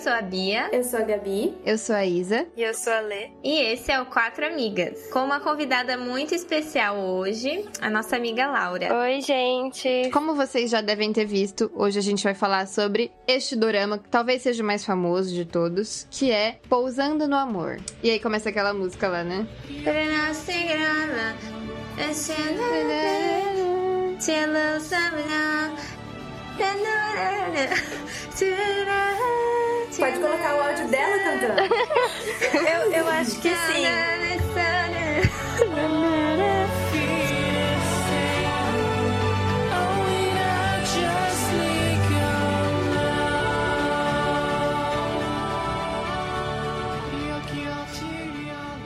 sou a Bia. Eu sou a Gabi. Eu sou a Isa. E eu sou a Lê. E esse é o Quatro Amigas. Com uma convidada muito especial hoje, a nossa amiga Laura. Oi, gente. Como vocês já devem ter visto, hoje a gente vai falar sobre este dorama, que talvez seja o mais famoso de todos, que é Pousando no Amor. E aí começa aquela música lá, né? Pode colocar o áudio dela cantando. Eu, eu acho que sim.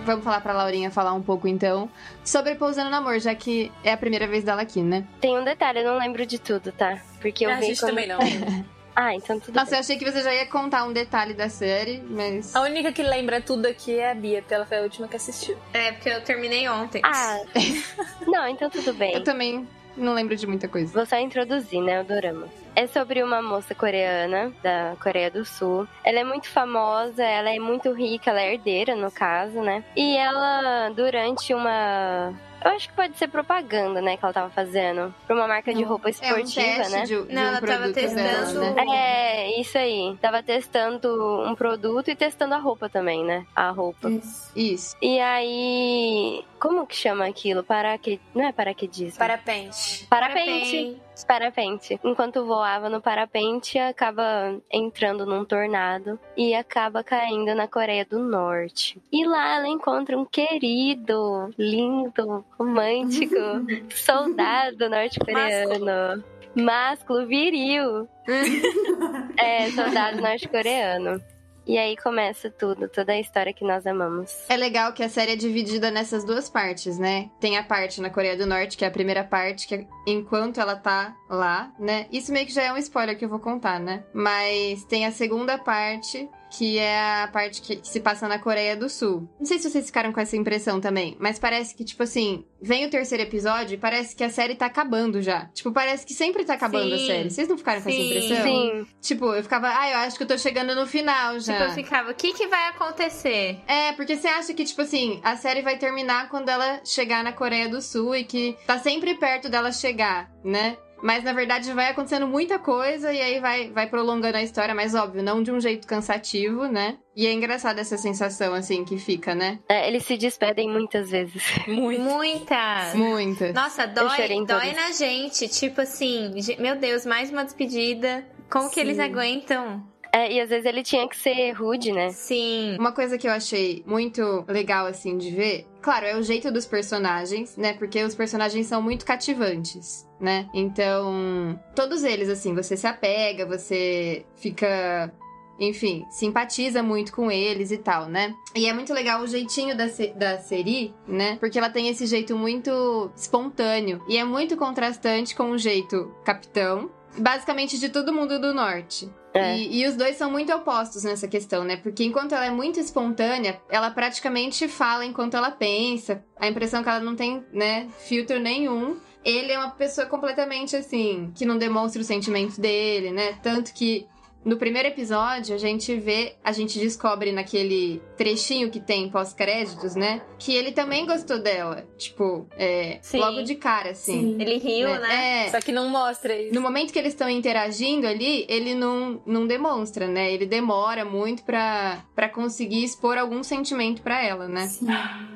Vamos falar pra Laurinha falar um pouco então sobre Pousando no Amor, já que é a primeira vez dela aqui, né? Tem um detalhe, eu não lembro de tudo, tá? Porque eu a vi gente quando- também não. Ah, então tudo Nossa, bem. eu achei que você já ia contar um detalhe da série, mas. A única que lembra tudo aqui é a Bia, porque ela foi a última que assistiu. É, porque eu terminei ontem. Ah, não, então tudo bem. Eu também não lembro de muita coisa. Vou só introduzir, né, o dorama. É sobre uma moça coreana, da Coreia do Sul. Ela é muito famosa, ela é muito rica, ela é herdeira, no caso, né? E ela, durante uma... Eu acho que pode ser propaganda, né, que ela tava fazendo. Pra uma marca de roupa É um esportiva, teste né? de, de Não, um ela tava produto dela, testando- né? É, isso aí. Tava testando um produto e testando a roupa também, né? A roupa. Isso. Isso. E aí. Como que chama aquilo? Paraque... Não é paraquedismo? Parapente. Parapente. Parapente. Enquanto voava no parapente, acaba entrando num tornado e acaba caindo na Coreia do Norte. E lá ela encontra um querido, lindo, romântico soldado norte-coreano. Másculo viril. é, soldado norte-coreano. E aí começa tudo, toda a história que nós amamos. É legal que a série é dividida nessas duas partes, né? Tem a parte na Coreia do Norte, que é a primeira parte, que é enquanto ela tá lá, né? Isso meio que já é um spoiler que eu vou contar, né? Mas tem a segunda parte, que é a parte que, que se passa na Coreia do Sul. Não sei se vocês ficaram com essa impressão também, mas parece que, tipo assim, vem o terceiro episódio e parece que a série tá acabando já. Tipo, parece que sempre tá acabando Sim. a série. Vocês não ficaram com essa Sim. impressão? Sim, Tipo, eu ficava, ah, eu acho que eu tô chegando no final já. Tipo, eu ficava, o que que vai acontecer? É, porque você acha que, tipo assim, a série vai terminar quando ela chegar na Coreia do Sul e que tá sempre perto dela chegar, né? Mas na verdade vai acontecendo muita coisa e aí vai, vai prolongando a história, mas óbvio, não de um jeito cansativo, né? E é engraçada essa sensação, assim, que fica, né? É, eles se despedem muitas vezes. Muito. Muitas. Muita. Nossa, dói, dói na gente. Tipo assim, meu Deus, mais uma despedida. Como que eles Sim. aguentam? É, e às vezes ele tinha que ser rude, né? Sim. Uma coisa que eu achei muito legal, assim, de ver, claro, é o jeito dos personagens, né? Porque os personagens são muito cativantes, né? Então, todos eles, assim, você se apega, você fica. Enfim, simpatiza muito com eles e tal, né? E é muito legal o jeitinho da, Se- da Seri, né? Porque ela tem esse jeito muito espontâneo. E é muito contrastante com o jeito capitão, basicamente de todo mundo do norte. É. E, e os dois são muito opostos nessa questão, né? Porque enquanto ela é muito espontânea, ela praticamente fala enquanto ela pensa. A impressão que ela não tem, né, filtro nenhum. Ele é uma pessoa completamente assim, que não demonstra os sentimentos dele, né? Tanto que no primeiro episódio a gente vê, a gente descobre naquele trechinho que tem pós-créditos, né? Que ele também gostou dela. Tipo, é, logo de cara, assim. Sim. Ele riu, né? É, Só que não mostra isso. no momento que eles estão interagindo ali, ele não, não demonstra, né? Ele demora muito pra, pra conseguir expor algum sentimento pra ela, né? Sim.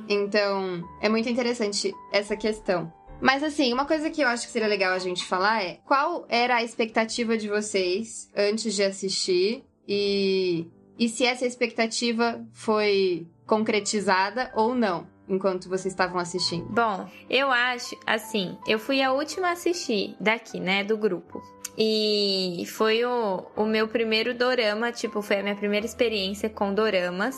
Então, é muito interessante essa questão. Mas assim, uma coisa que eu acho que seria legal a gente falar é qual era a expectativa de vocês antes de assistir e, e se essa expectativa foi concretizada ou não enquanto vocês estavam assistindo. Bom, eu acho, assim, eu fui a última a assistir daqui, né, do grupo. E foi o, o meu primeiro dorama, tipo, foi a minha primeira experiência com doramas.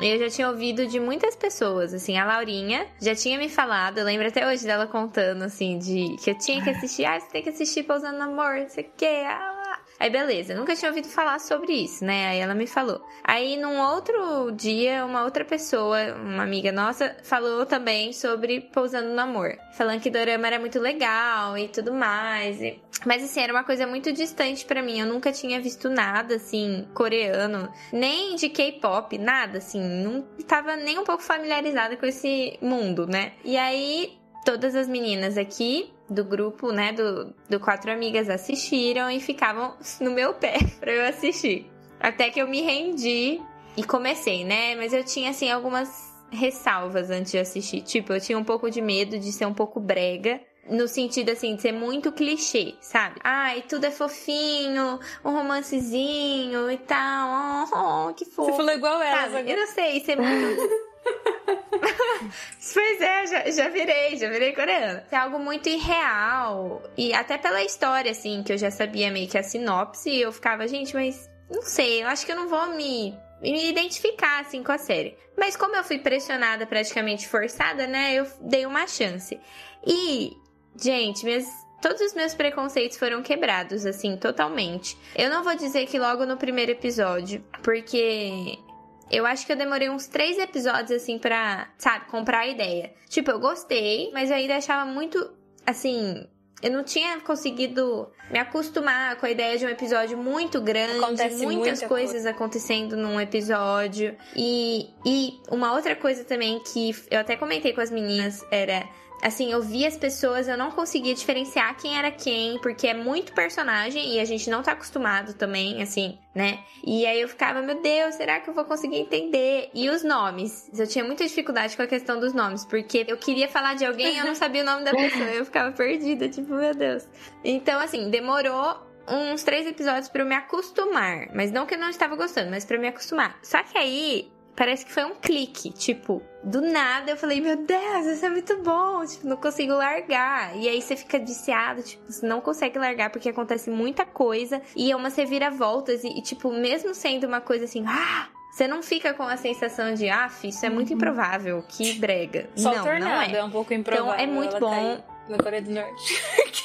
Eu já tinha ouvido de muitas pessoas, assim, a Laurinha já tinha me falado, eu lembro até hoje dela contando, assim, de que eu tinha que assistir, ah, você tem que assistir Pousando no Amor, não sei o quê, ah. Aí beleza, nunca tinha ouvido falar sobre isso, né? Aí ela me falou. Aí num outro dia, uma outra pessoa, uma amiga nossa, falou também sobre Pousando no Amor. Falando que Dorama era muito legal e tudo mais. E... Mas assim, era uma coisa muito distante para mim. Eu nunca tinha visto nada assim, coreano, nem de K-pop, nada assim. Não tava nem um pouco familiarizada com esse mundo, né? E aí, todas as meninas aqui do grupo, né, do, do Quatro Amigas assistiram e ficavam no meu pé pra eu assistir. Até que eu me rendi e comecei, né? Mas eu tinha, assim, algumas ressalvas antes de assistir. Tipo, eu tinha um pouco de medo de ser um pouco brega. No sentido, assim, de ser muito clichê, sabe? Ai, tudo é fofinho, um romancezinho e tal. Oh, oh que fofo. Você falou igual ela. Sabe? Eu não sei, ser muito... pois é, já, já virei, já virei coreana. É algo muito irreal. E até pela história, assim, que eu já sabia meio que a sinopse, eu ficava, gente, mas não sei, eu acho que eu não vou me, me identificar, assim, com a série. Mas como eu fui pressionada, praticamente forçada, né, eu dei uma chance. E, gente, minhas todos os meus preconceitos foram quebrados, assim, totalmente. Eu não vou dizer que logo no primeiro episódio, porque eu acho que eu demorei uns três episódios, assim, pra, sabe, comprar a ideia. Tipo, eu gostei, mas eu ainda achava muito, assim. Eu não tinha conseguido me acostumar com a ideia de um episódio muito grande, Acontece muitas muita coisas coisa. acontecendo num episódio. E, e uma outra coisa também que eu até comentei com as meninas era assim, eu via as pessoas, eu não conseguia diferenciar quem era quem, porque é muito personagem e a gente não tá acostumado também, assim, né? E aí eu ficava, meu Deus, será que eu vou conseguir entender? E os nomes? Eu tinha muita dificuldade com a questão dos nomes, porque eu queria falar de alguém e eu não sabia o nome da pessoa, eu ficava perdida, tipo, meu Deus. Então, assim, demorou uns três episódios pra eu me acostumar, mas não que eu não estava gostando, mas pra me acostumar. Só que aí parece que foi um clique, tipo, do nada eu falei, meu Deus, isso é muito bom, tipo, não consigo largar. E aí você fica viciado, tipo, você não consegue largar porque acontece muita coisa e é uma reviravoltas e, e tipo, mesmo sendo uma coisa assim, ah, você não fica com a sensação de, ah, isso é muito improvável, que brega. Só não, tornado não é. é. um pouco improvável. Então é muito bom. cair Na Coreia do Norte.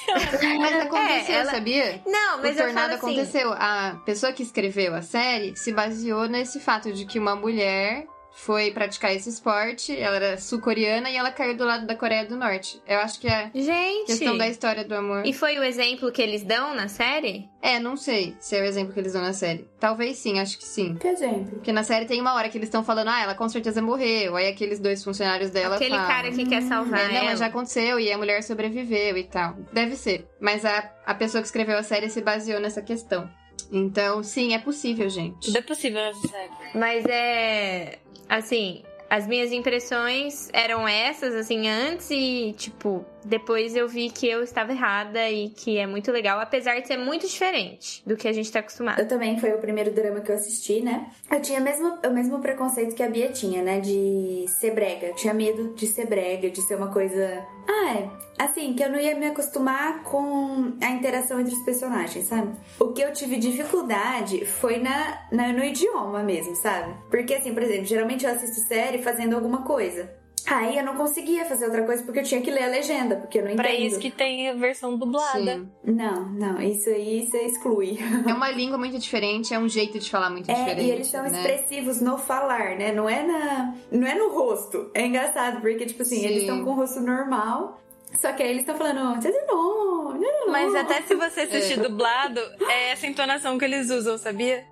Mas aconteceu, É, ela- sabia? Não, mas o eu tornado assim, aconteceu. A pessoa que escreveu a série se baseou nesse fato de que uma mulher foi praticar esse esporte, ela era sul-coreana e ela caiu do lado da Coreia do Norte. Eu acho que é gente. questão da história do amor. E foi o exemplo que eles dão na série? É, não sei se é o exemplo que eles dão na série. Talvez sim, acho que sim. Que exemplo? Porque na série tem uma hora que eles estão falando, ah, ela com certeza morreu. Aí aqueles dois funcionários dela Aquele falam, cara que quer salvar É, não, ela. mas já aconteceu e a mulher sobreviveu e tal. Deve ser. Mas a, a pessoa que escreveu a série se baseou nessa questão. Então, sim, é possível, gente. Tudo é possível nessa série. Mas é. Assim, as minhas impressões eram essas, assim, antes e, tipo, depois eu vi que eu estava errada e que é muito legal, apesar de ser muito diferente do que a gente tá acostumado. Eu também foi o primeiro drama que eu assisti, né? Eu tinha mesmo, o mesmo preconceito que a Bia tinha, né? De ser brega. Eu tinha medo de ser brega, de ser uma coisa. Ah, é. Assim, que eu não ia me acostumar com a interação entre os personagens, sabe? O que eu tive dificuldade foi na, na, no idioma mesmo, sabe? Porque, assim, por exemplo, geralmente eu assisto série fazendo alguma coisa. Aí eu não conseguia fazer outra coisa porque eu tinha que ler a legenda, porque eu não Pra entendo. isso que tem a versão dublada. Sim. Não, não, isso aí você exclui. É uma língua muito diferente, é um jeito de falar muito É, diferente. e eles são né? expressivos no falar, né? Não é na, não é no rosto. É engraçado porque tipo assim, Sim. eles estão com o rosto normal, só que aí eles estão falando, "Tchau, não, não, não, Mas até se você assistir É. dublado, é essa entonação que eles usam, sabia?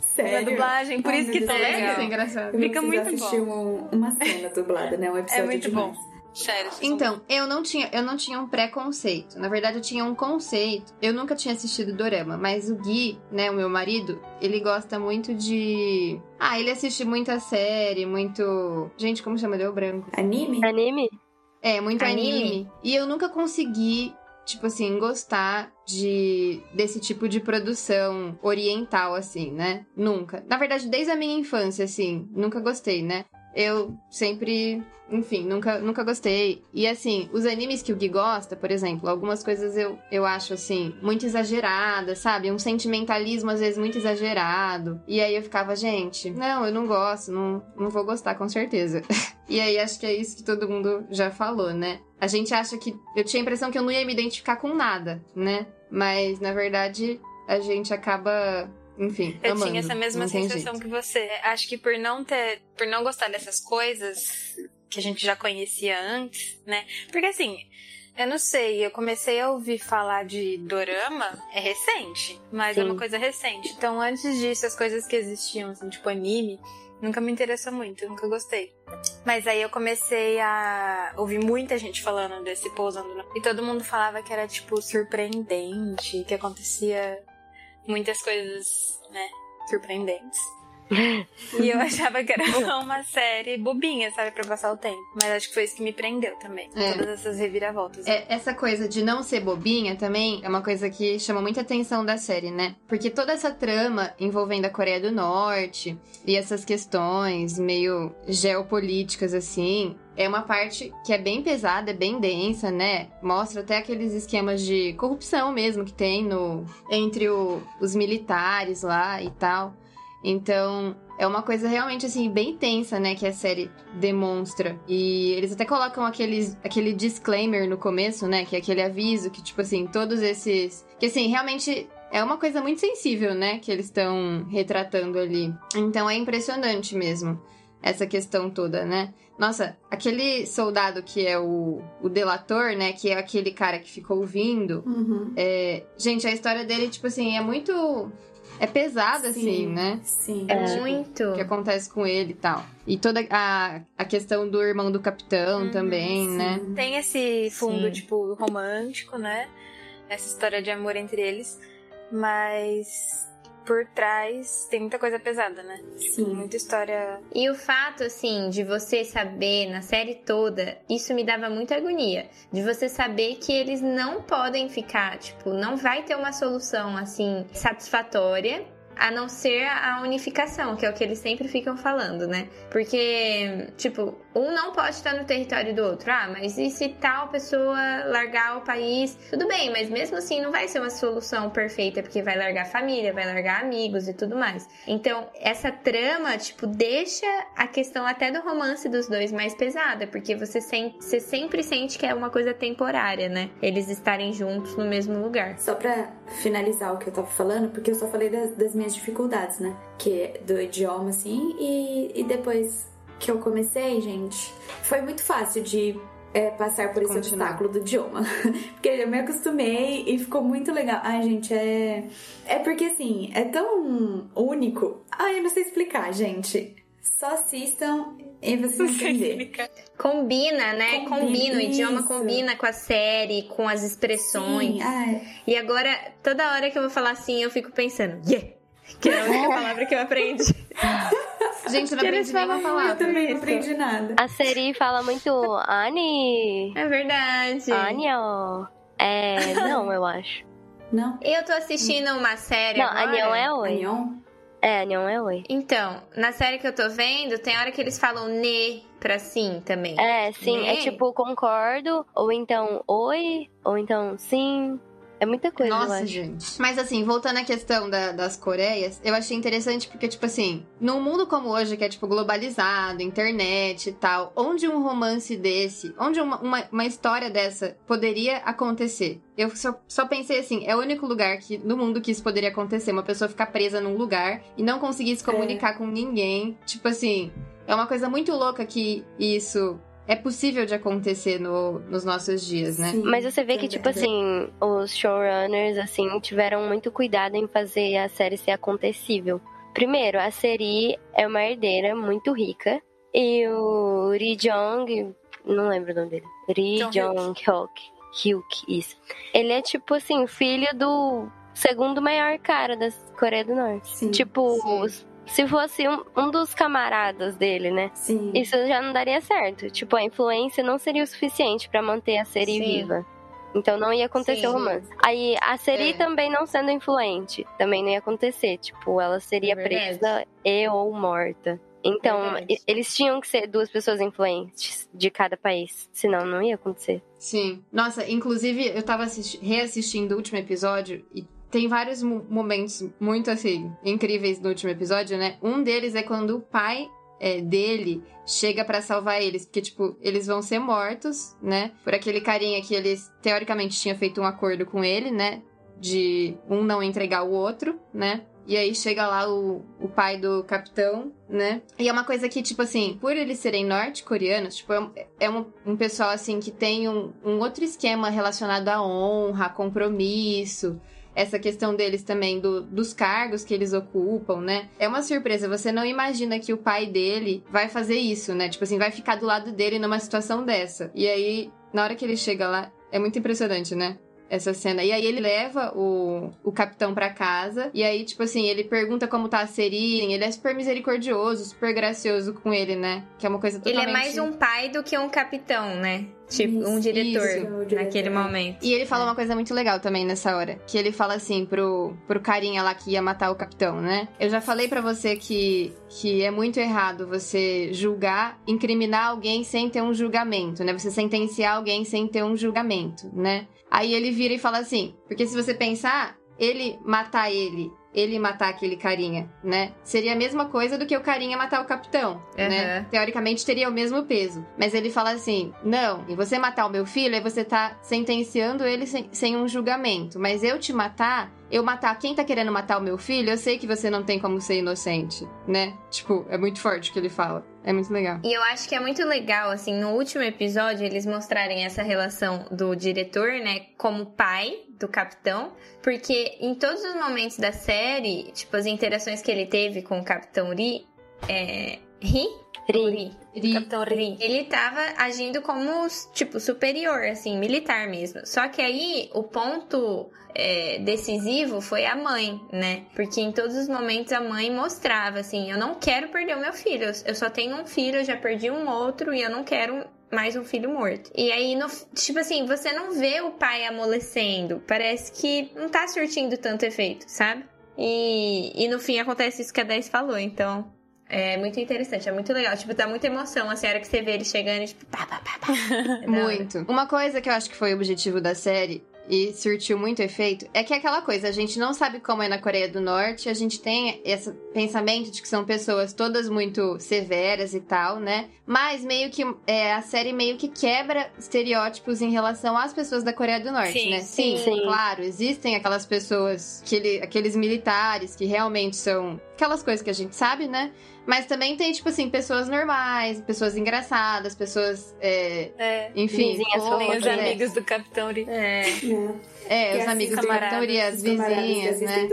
Na sério. dublagem, por Ai, isso que tá É, legal. isso é engraçado. Eu Fica muito assistir um- uma cena dublada, né? Um episódio É muito demais. bom. Sério. Então, eu não tinha, eu não tinha um preconceito. Na verdade, eu tinha um conceito. Eu nunca tinha assistido dorama, mas o Gui, né, o meu marido, ele gosta muito de Ah, ele assiste muita série, muito Gente, como chama? Deu branco. Anime? Anime? É, muito Anime? anime. E eu nunca consegui, tipo assim, gostar de desse tipo de produção oriental, assim, né? Nunca. Na verdade, desde a minha infância, assim, nunca gostei, né? Eu sempre, enfim, nunca, nunca gostei. E assim, os animes que o Gui gosta, por exemplo, algumas coisas eu, eu acho assim, muito exageradas, sabe? Um sentimentalismo às vezes muito exagerado. E aí eu ficava, gente, não, eu não gosto, não, não vou gostar com certeza. e aí acho que é isso que todo mundo já falou, né? A gente acha que. Eu tinha a impressão que eu não ia me identificar com nada, né? Mas na verdade a gente acaba enfim, Eu amando. tinha essa mesma não sensação que você. Acho que por não ter. Por não gostar dessas coisas que a gente já conhecia antes, né? Porque assim. Eu não sei, eu comecei a ouvir falar de dorama, é recente, mas é Sim. uma coisa recente. Então, antes disso, as coisas que existiam, assim, tipo anime, nunca me interessou muito, nunca gostei. Mas aí eu comecei a ouvir muita gente falando desse pousando. E todo mundo falava que era, tipo, surpreendente, que acontecia muitas coisas, né, surpreendentes. e eu achava que era só uma série bobinha, sabe, pra passar o tempo. Mas acho que foi isso que me prendeu também. É. Todas essas reviravoltas. É, essa coisa de não ser bobinha também é uma coisa que chama muita atenção da série, né? Porque toda essa trama envolvendo a Coreia do Norte e essas questões meio geopolíticas, assim, é uma parte que é bem pesada, é bem densa, né? Mostra até aqueles esquemas de corrupção mesmo que tem no entre o- os militares lá e tal. Então, é uma coisa realmente, assim, bem tensa, né? Que a série demonstra. E eles até colocam aqueles, aquele disclaimer no começo, né? Que é aquele aviso que, tipo assim, todos esses. Que, assim, realmente. É uma coisa muito sensível, né? Que eles estão retratando ali. Então é impressionante mesmo essa questão toda, né? Nossa, aquele soldado que é o, o delator, né? Que é aquele cara que ficou ouvindo. Uhum. É, gente, a história dele, tipo assim, é muito. É pesada, assim, né? Sim. É. Muito. O que acontece com ele e tal. E toda a, a questão do irmão do capitão Uhum, também, Sim. né? Tem esse fundo, Sim. tipo, romântico, né? Essa história de amor entre eles. Mas por trás tem muita coisa pesada, né? Sim. Muita história. E o fato, assim, de você saber na série toda, isso me dava muita agonia. De você saber que eles não podem ficar, tipo, não vai ter uma solução, assim, satisfatória. A não ser a unificação, que é o que eles sempre ficam falando, né? Porque, tipo, um não pode estar no território do outro. Ah, mas e se tal pessoa largar o país? Tudo bem, mas mesmo assim não vai ser uma solução perfeita, porque vai largar família, vai largar amigos e tudo mais. Então, essa trama, tipo, deixa a questão até do romance dos dois mais pesada, porque você, sen- você sempre sente que é uma coisa temporária, né? Eles estarem juntos no mesmo lugar. Só pra finalizar o que eu tava falando, porque eu só falei das, das minhas dificuldades, né? Que é do idioma, assim, e, e depois que eu comecei, gente, foi muito fácil de é, passar por esse Continuar. obstáculo do idioma. porque eu me acostumei e ficou muito legal. Ai, gente, é. É porque assim, é tão único. Ai, eu não sei explicar, gente. Só assistam e vocês vão entender. Combina, né? Combina, Combina, o idioma isso. combina com a série, com as expressões. Sim. E agora, toda hora que eu vou falar assim, eu fico pensando, yeah! Que é a única palavra que eu aprendi. Gente, eu não aprendi nenhuma falam Eu palavra. também não aprendi nada. A Seri fala muito Ani. É verdade. Anion. É, não, eu acho. Não? Eu tô assistindo uma série Não, agora. Anion é oi. Anion? É, Anion é oi. Então, na série que eu tô vendo, tem hora que eles falam ne pra sim também. É, sim, é Né? tipo concordo, ou então oi, ou então sim. É muita coisa, Nossa, gente. Mas assim, voltando à questão da- das Coreias, eu achei interessante porque, tipo assim, num mundo como hoje, que é, tipo, globalizado, internet e tal, onde um romance desse, onde uma, uma, uma história dessa poderia acontecer? Eu só, só pensei assim, é o único lugar que, no mundo que isso poderia acontecer, uma pessoa ficar presa num lugar e não conseguir se comunicar com ninguém. Tipo assim, é uma coisa muito louca que isso é possível de acontecer no- nos nossos dias, né? Sim, Mas você vê que, tipo assim, os showrunners, assim, tiveram muito cuidado em fazer a série ser acontecível. Primeiro, a Seri é uma herdeira muito rica. E o Ri Jong, não lembro o nome dele. Ri Jong Jong Hyuk. Hyuk, isso. Ele é, tipo assim, filho do segundo maior cara da Coreia do Norte. Sim, tipo, sim. Se fosse um, um dos camaradas dele, né? Sim. Isso já não daria certo. Tipo, a influência não seria o suficiente pra manter a Seri Sim. viva. Então não ia acontecer Sim. o romance. Aí a Seri É. também não sendo influente, também não ia acontecer. Tipo, ela seria É presa e ou morta. Então, e- eles tinham que ser duas pessoas influentes de cada país, senão não ia acontecer. Sim. Nossa, inclusive eu tava assisti- reassistindo o último episódio e tem vários mo- momentos muito assim incríveis no último episódio, né? Um deles é quando o pai é, dele chega pra salvar eles, porque tipo, eles vão ser mortos, né? Por aquele carinha que eles teoricamente tinha feito um acordo com ele, né? de um não entregar o outro, né? E aí chega lá o, o pai do capitão, né? E é uma coisa que, tipo assim, por eles serem norte-coreanos, tipo, é, um, é um, um, pessoal, assim, que tem um, um outro esquema relacionado à honra, compromisso essa questão deles também do, dos cargos que eles ocupam, né? É uma surpresa. Você não imagina que o pai dele vai fazer isso, né? Tipo assim, vai ficar do lado dele numa situação dessa. E aí, na hora que ele chega lá, é muito impressionante, né? Essa cena. E aí ele leva o, o capitão para casa. E aí, tipo assim, ele pergunta como tá a Serin. Ele é super misericordioso, super gracioso com ele, né? Que é uma coisa totalmente... Ele é mais um pai do que um capitão, né? Tipo, um diretor isso. naquele momento. E ele fala uma coisa muito legal também nessa hora. Que ele fala assim pro, pro carinha lá que ia matar o capitão, né? Eu já falei para você que, que é muito errado você julgar, incriminar alguém sem ter um julgamento, né? Você sentenciar alguém sem ter um julgamento, né? Aí ele vira e fala assim: porque se você pensar, ele matar ele, ele matar aquele carinha, né? Seria a mesma coisa do que o carinha matar o capitão, uhum. né? Teoricamente teria o mesmo peso. Mas ele fala assim: não, e você matar o meu filho, aí você tá sentenciando ele sem, sem um julgamento. Mas eu te matar, eu matar quem tá querendo matar o meu filho, eu sei que você não tem como ser inocente, né? Tipo, é muito forte o que ele fala. É muito legal. E eu acho que é muito legal, assim, no último episódio, eles mostrarem essa relação do diretor, né, como pai do capitão, porque em todos os momentos da série, tipo, as interações que ele teve com o capitão Ri, é. Ri? Ri. Ri. Capitão Ri. Ele tava agindo como, tipo, superior, assim, militar mesmo. Só que aí o ponto é, decisivo foi a mãe, né? Porque em todos os momentos a mãe mostrava assim: eu não quero perder o meu filho, eu só tenho um filho, eu já perdi um outro e eu não quero mais um filho morto. E aí, no, tipo assim, você não vê o pai amolecendo. Parece que não tá surtindo tanto efeito, sabe? E, e no fim acontece isso que a 10 falou, então. É muito interessante, é muito legal. Tipo, dá muita emoção, assim, a hora que você vê ele chegando e, tipo, pá, pá, pá, pá. É muito. Uma coisa que eu acho que foi o objetivo da série e surtiu muito efeito, é que é aquela coisa, a gente não sabe como é na Coreia do Norte, a gente tem esse pensamento de que são pessoas todas muito severas e tal, né? Mas meio que é, a série meio que quebra estereótipos em relação às pessoas da Coreia do Norte, sim, né? Sim, sim, claro, existem aquelas pessoas, aquele, aqueles militares que realmente são aquelas coisas que a gente sabe, né? Mas também tem, tipo assim, pessoas normais, pessoas engraçadas, pessoas. É, é. Enfim, os é. amigos do Capitão Uri. É. É, é os amigos do Capitão Uri, as vizinhas, né?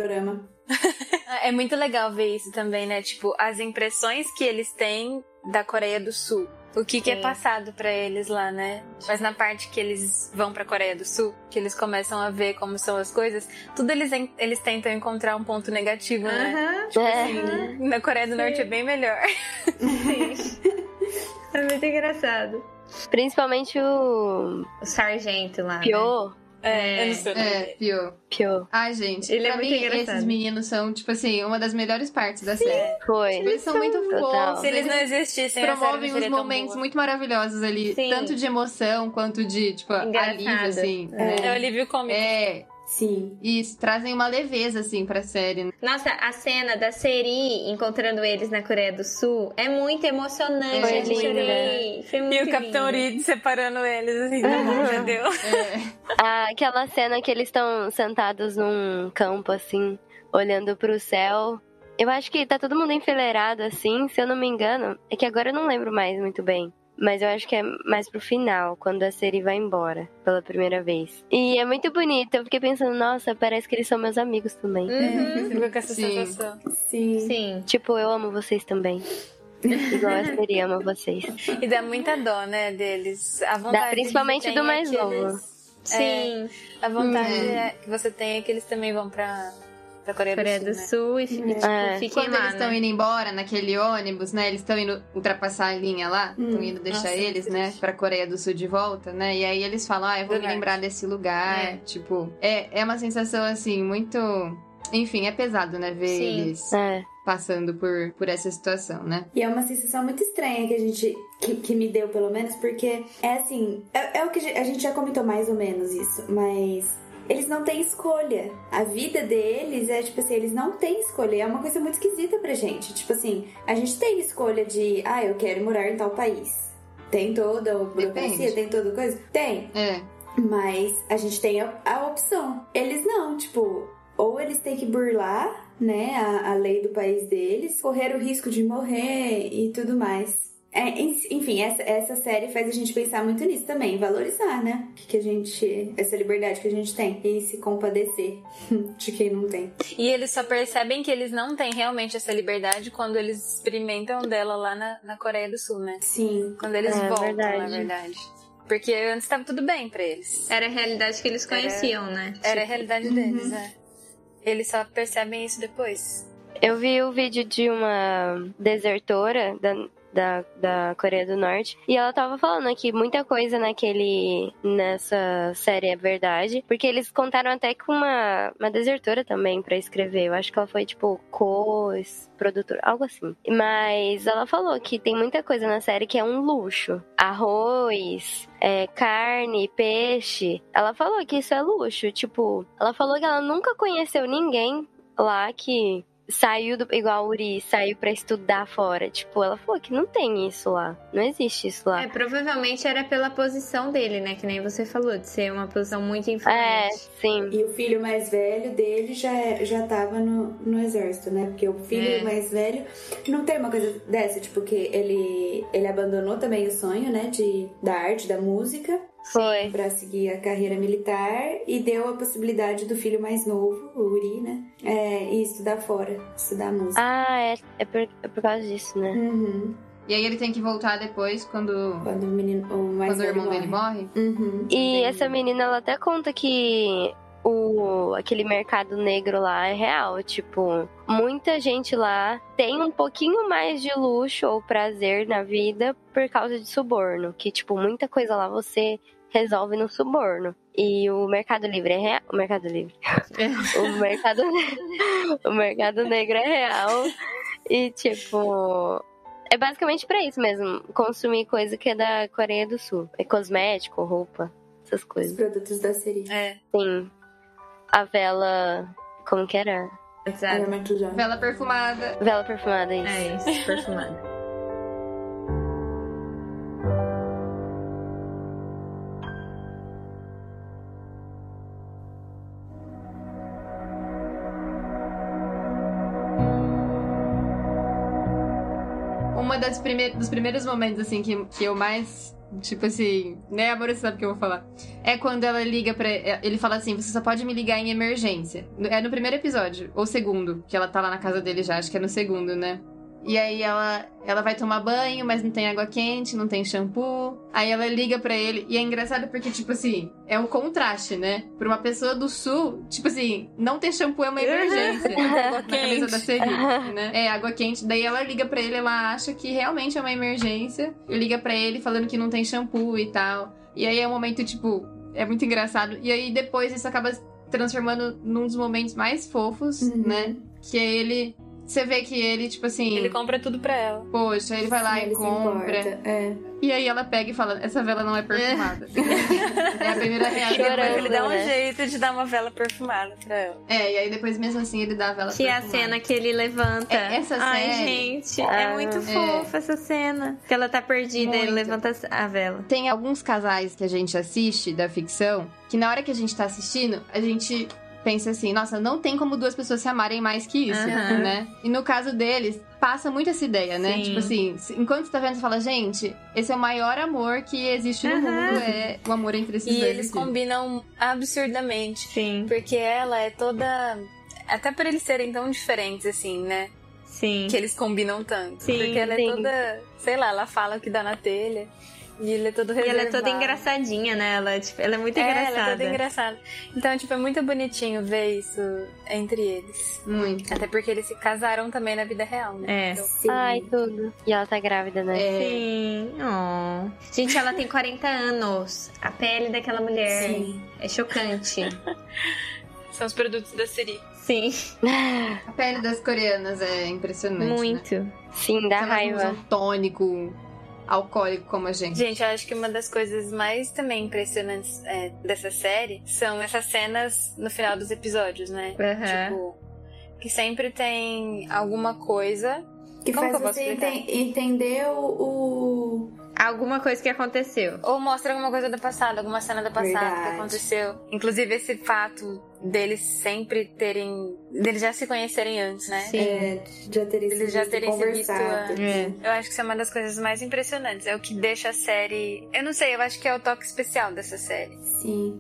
É muito legal ver isso também, né? Tipo, as impressões que eles têm da Coreia do Sul o que, que é passado para eles lá, né? Mas na parte que eles vão para Coreia do Sul, que eles começam a ver como são as coisas, tudo eles, eles tentam encontrar um ponto negativo, né? Tipo é. assim, na Coreia do Sim. Norte é bem melhor. Sim. é muito engraçado. Principalmente o. O sargento lá. Pio. Né? É, eu não sei. É, Pio. Pio. Ai, gente. Ele é pra muito mim, engraçado. esses meninos são, tipo assim, uma das melhores partes da série. Foi. Tipo, eles são muito fofos. Se eles não existissem, promovem uns momentos muito maravilhosos ali. Sim. Tanto de emoção quanto de, tipo, Engraçado. alívio, assim. É o né? alívio cômico. É. Sim. Isso, trazem uma leveza, assim, pra série. né? Nossa, a cena da Seri encontrando eles na Coreia do Sul é muito emocionante. Foi linda. chorei. Foi muito E o Capitão lindo. Reed separando eles, assim, tá bom, já deu. É. Ah, aquela cena que eles estão sentados num campo, assim, olhando pro céu. Eu acho que tá todo mundo enfileirado, assim, se eu não me engano. É que agora eu não lembro mais muito bem. Mas eu acho que é mais pro final, quando a Seri vai embora pela primeira vez. E é muito bonito. Eu fiquei pensando, nossa, parece que eles são meus amigos também. Uhum. Ficou com essa Sim. sensação. Sim. Sim. Tipo, eu amo vocês também. Igual a Seri ama vocês. E dá muita dó, né, deles. A vontade Dá, principalmente do tem mais é que novo. eles- Sim. A vontade Hum. é- que você tem é que eles também vão pra, pra Coreia, Coreia do do Sul, né? Sul e tipo, É. fiquem Quando lá, eles estão né? indo embora naquele ônibus, né? Eles estão indo ultrapassar a linha lá, estão Hum. indo deixar Nossa, eles, que né, pra Coreia do Sul de volta, né? E aí eles falam, ah, eu vou Do me lembrar desse lugar. É. Tipo, é, é uma sensação assim, muito. Enfim, é pesado, né? Ver Sim. eles É. passando por, por essa situação, né? E é uma sensação muito estranha que a gente. Que, que me deu, pelo menos, porque é assim. É, é o que a gente- a gente já comentou mais ou menos isso, mas. Eles não têm escolha. A vida deles é tipo assim, eles não têm escolha. É uma coisa muito esquisita pra gente. Tipo assim, a gente tem escolha de, ah, eu quero morar em tal país. Tem toda a burocracia, tem toda coisa? Tem. É. Mas a gente tem a, a opção. Eles não, tipo, ou eles têm que burlar, né, a, a lei do país deles, correr o risco de morrer e tudo mais. É, enfim, essa, essa série faz a gente pensar muito nisso também, valorizar, né? Que, que a gente. essa liberdade que a gente tem e se compadecer de quem não tem. E eles só percebem que eles não têm realmente essa liberdade quando eles experimentam dela lá na, na Coreia do Sul, né? Sim. Quando eles É, voltam, verdade. na verdade. Porque antes estava tudo bem pra eles. Era a realidade que eles conheciam, né? Era a Tipo, realidade deles, né? Eles só percebem isso depois. Eu vi o vídeo de uma desertora da, da, da Coreia do Norte e ela tava falando que muita coisa naquele nessa série é verdade, porque eles contaram até com uma, uma desertora também pra escrever. Eu acho que ela foi tipo co-produtora, algo assim. Mas ela falou que tem muita coisa na série que é um luxo. Arroz, é, carne, peixe. Ela falou que isso é luxo. Tipo, ela falou que ela nunca conheceu ninguém lá que saiu do, igual a Uri, saiu pra estudar fora. Tipo, ela falou que não tem isso lá. Não existe isso lá. É, provavelmente era pela posição dele, né? Que nem você falou, de ser uma posição muito É, influente. sim. E o filho mais velho dele já, já tava no, no exército, né? Porque o filho É. mais velho não tem uma coisa dessa, tipo, que ele, ele abandonou também o sonho, né? De, da arte, da música, Foi. pra seguir a carreira militar e deu a possibilidade do filho mais novo, o Uri, né? É, ir estudar fora, estudar música. Ah, é, é, por, é por causa disso, né? Uhum. E aí ele tem que voltar depois quando, Quando o menino, o mais quando o irmão dele morre. Uhum. E essa menina, ela até conta que o aquele mercado negro lá é real. Tipo, muita gente lá tem um pouquinho mais de luxo ou prazer na vida por causa de suborno. Que, tipo, muita coisa lá você resolve no suborno. E o Mercado Livre é real. O Mercado Livre. o, mercado, o Mercado Negro é real. E, tipo. É basicamente pra isso mesmo. Consumir coisa que é da Coreia do Sul. É cosmético, roupa, essas Os coisas. produtos da série. É. Sim. A vela. Como que era? Exato. Vela perfumada. Vela perfumada, isso. É isso, perfumada. Das prime dos primeiros momentos, assim, que, que eu mais. Tipo assim, né, amor, você sabe o que eu vou falar. É quando ela liga pra. Ele fala assim: você só pode me ligar em emergência. É no primeiro episódio, ou segundo, que ela tá lá na casa dele já, acho que é no segundo, né? E aí ela, ela vai tomar banho, mas não tem água quente, não tem shampoo. Aí ela liga pra ele. E é engraçado porque, tipo assim, é um contraste, né? Pra uma pessoa do sul, tipo assim, não ter shampoo é uma emergência. na cabeça da Seri, né? É, água quente. Daí ela liga pra ele, ela acha que realmente é uma emergência. E liga pra ele falando que não tem shampoo e tal. E aí é um momento, tipo, é muito engraçado. E aí depois isso acaba se transformando num dos momentos mais fofos, Uhum. né? Que é ele. Você vê que ele, tipo assim. Ele compra tudo pra ela. Poxa, ele vai lá Ele e compra. importa, É. E aí ela pega e fala: Essa vela não é perfumada. é a primeira reação. Chorando. Ele dá um né? jeito de dar uma vela perfumada pra ela. É, e aí depois, mesmo assim, ele dá a vela Que é a perfumada. cena que ele levanta. É, essa Ai, série- gente, Ah, é muito é. fofa essa cena. Que ela tá perdida e ele Muito. levanta a vela. Tem alguns casais que a gente assiste da ficção que na hora que a gente tá assistindo, a gente pensa assim, nossa, não tem como duas pessoas se amarem mais que isso, Aham. né? E no caso deles, passa muito essa ideia, né? Sim. Tipo assim, enquanto você tá vendo, você fala, gente, esse é o maior amor que existe no mundo, é o amor entre esses E dois. eles aqui. combinam absurdamente. Sim, Porque ela é toda. Até por eles serem tão diferentes assim, né? sim. Que eles combinam tanto. Sim, Porque ela é sim. toda. Sei lá, ela fala o que dá na telha. E ele é todo E reservado. ela é toda engraçadinha, né? Ela, é, tipo, ela é muito É, engraçada. ela é toda engraçada. Então, tipo, é muito bonitinho ver isso entre eles. Muito. Até porque eles se casaram também na vida real, né? É. Então, Sim. Ai, tudo. E ela tá grávida, né? É, Sim. Oh. Gente, ela tem 40 anos. A pele daquela mulher Sim. é chocante. são os produtos da Siri. Sim, a pele das coreanas é impressionante. Né? muito. Sim, dá Elas raiva. usam tônico, alcoólico como a gente. Gente, eu acho que uma das coisas mais também impressionantes é, dessa série são essas cenas no final dos episódios, né? Aham. Tipo, que sempre tem alguma coisa. Que Como faz que você enten- entender o, o- alguma coisa que aconteceu. Ou mostra alguma coisa do passado, alguma cena do passado Verdade. que aconteceu. Inclusive esse fato deles sempre terem. deles já se conhecerem antes, né? Sim. É, já terem Eles já se visto conversado. antes. É. Eu acho que isso é uma das coisas mais impressionantes. É o que deixa a série. Eu não sei, eu acho que é o toque especial dessa série. Sim.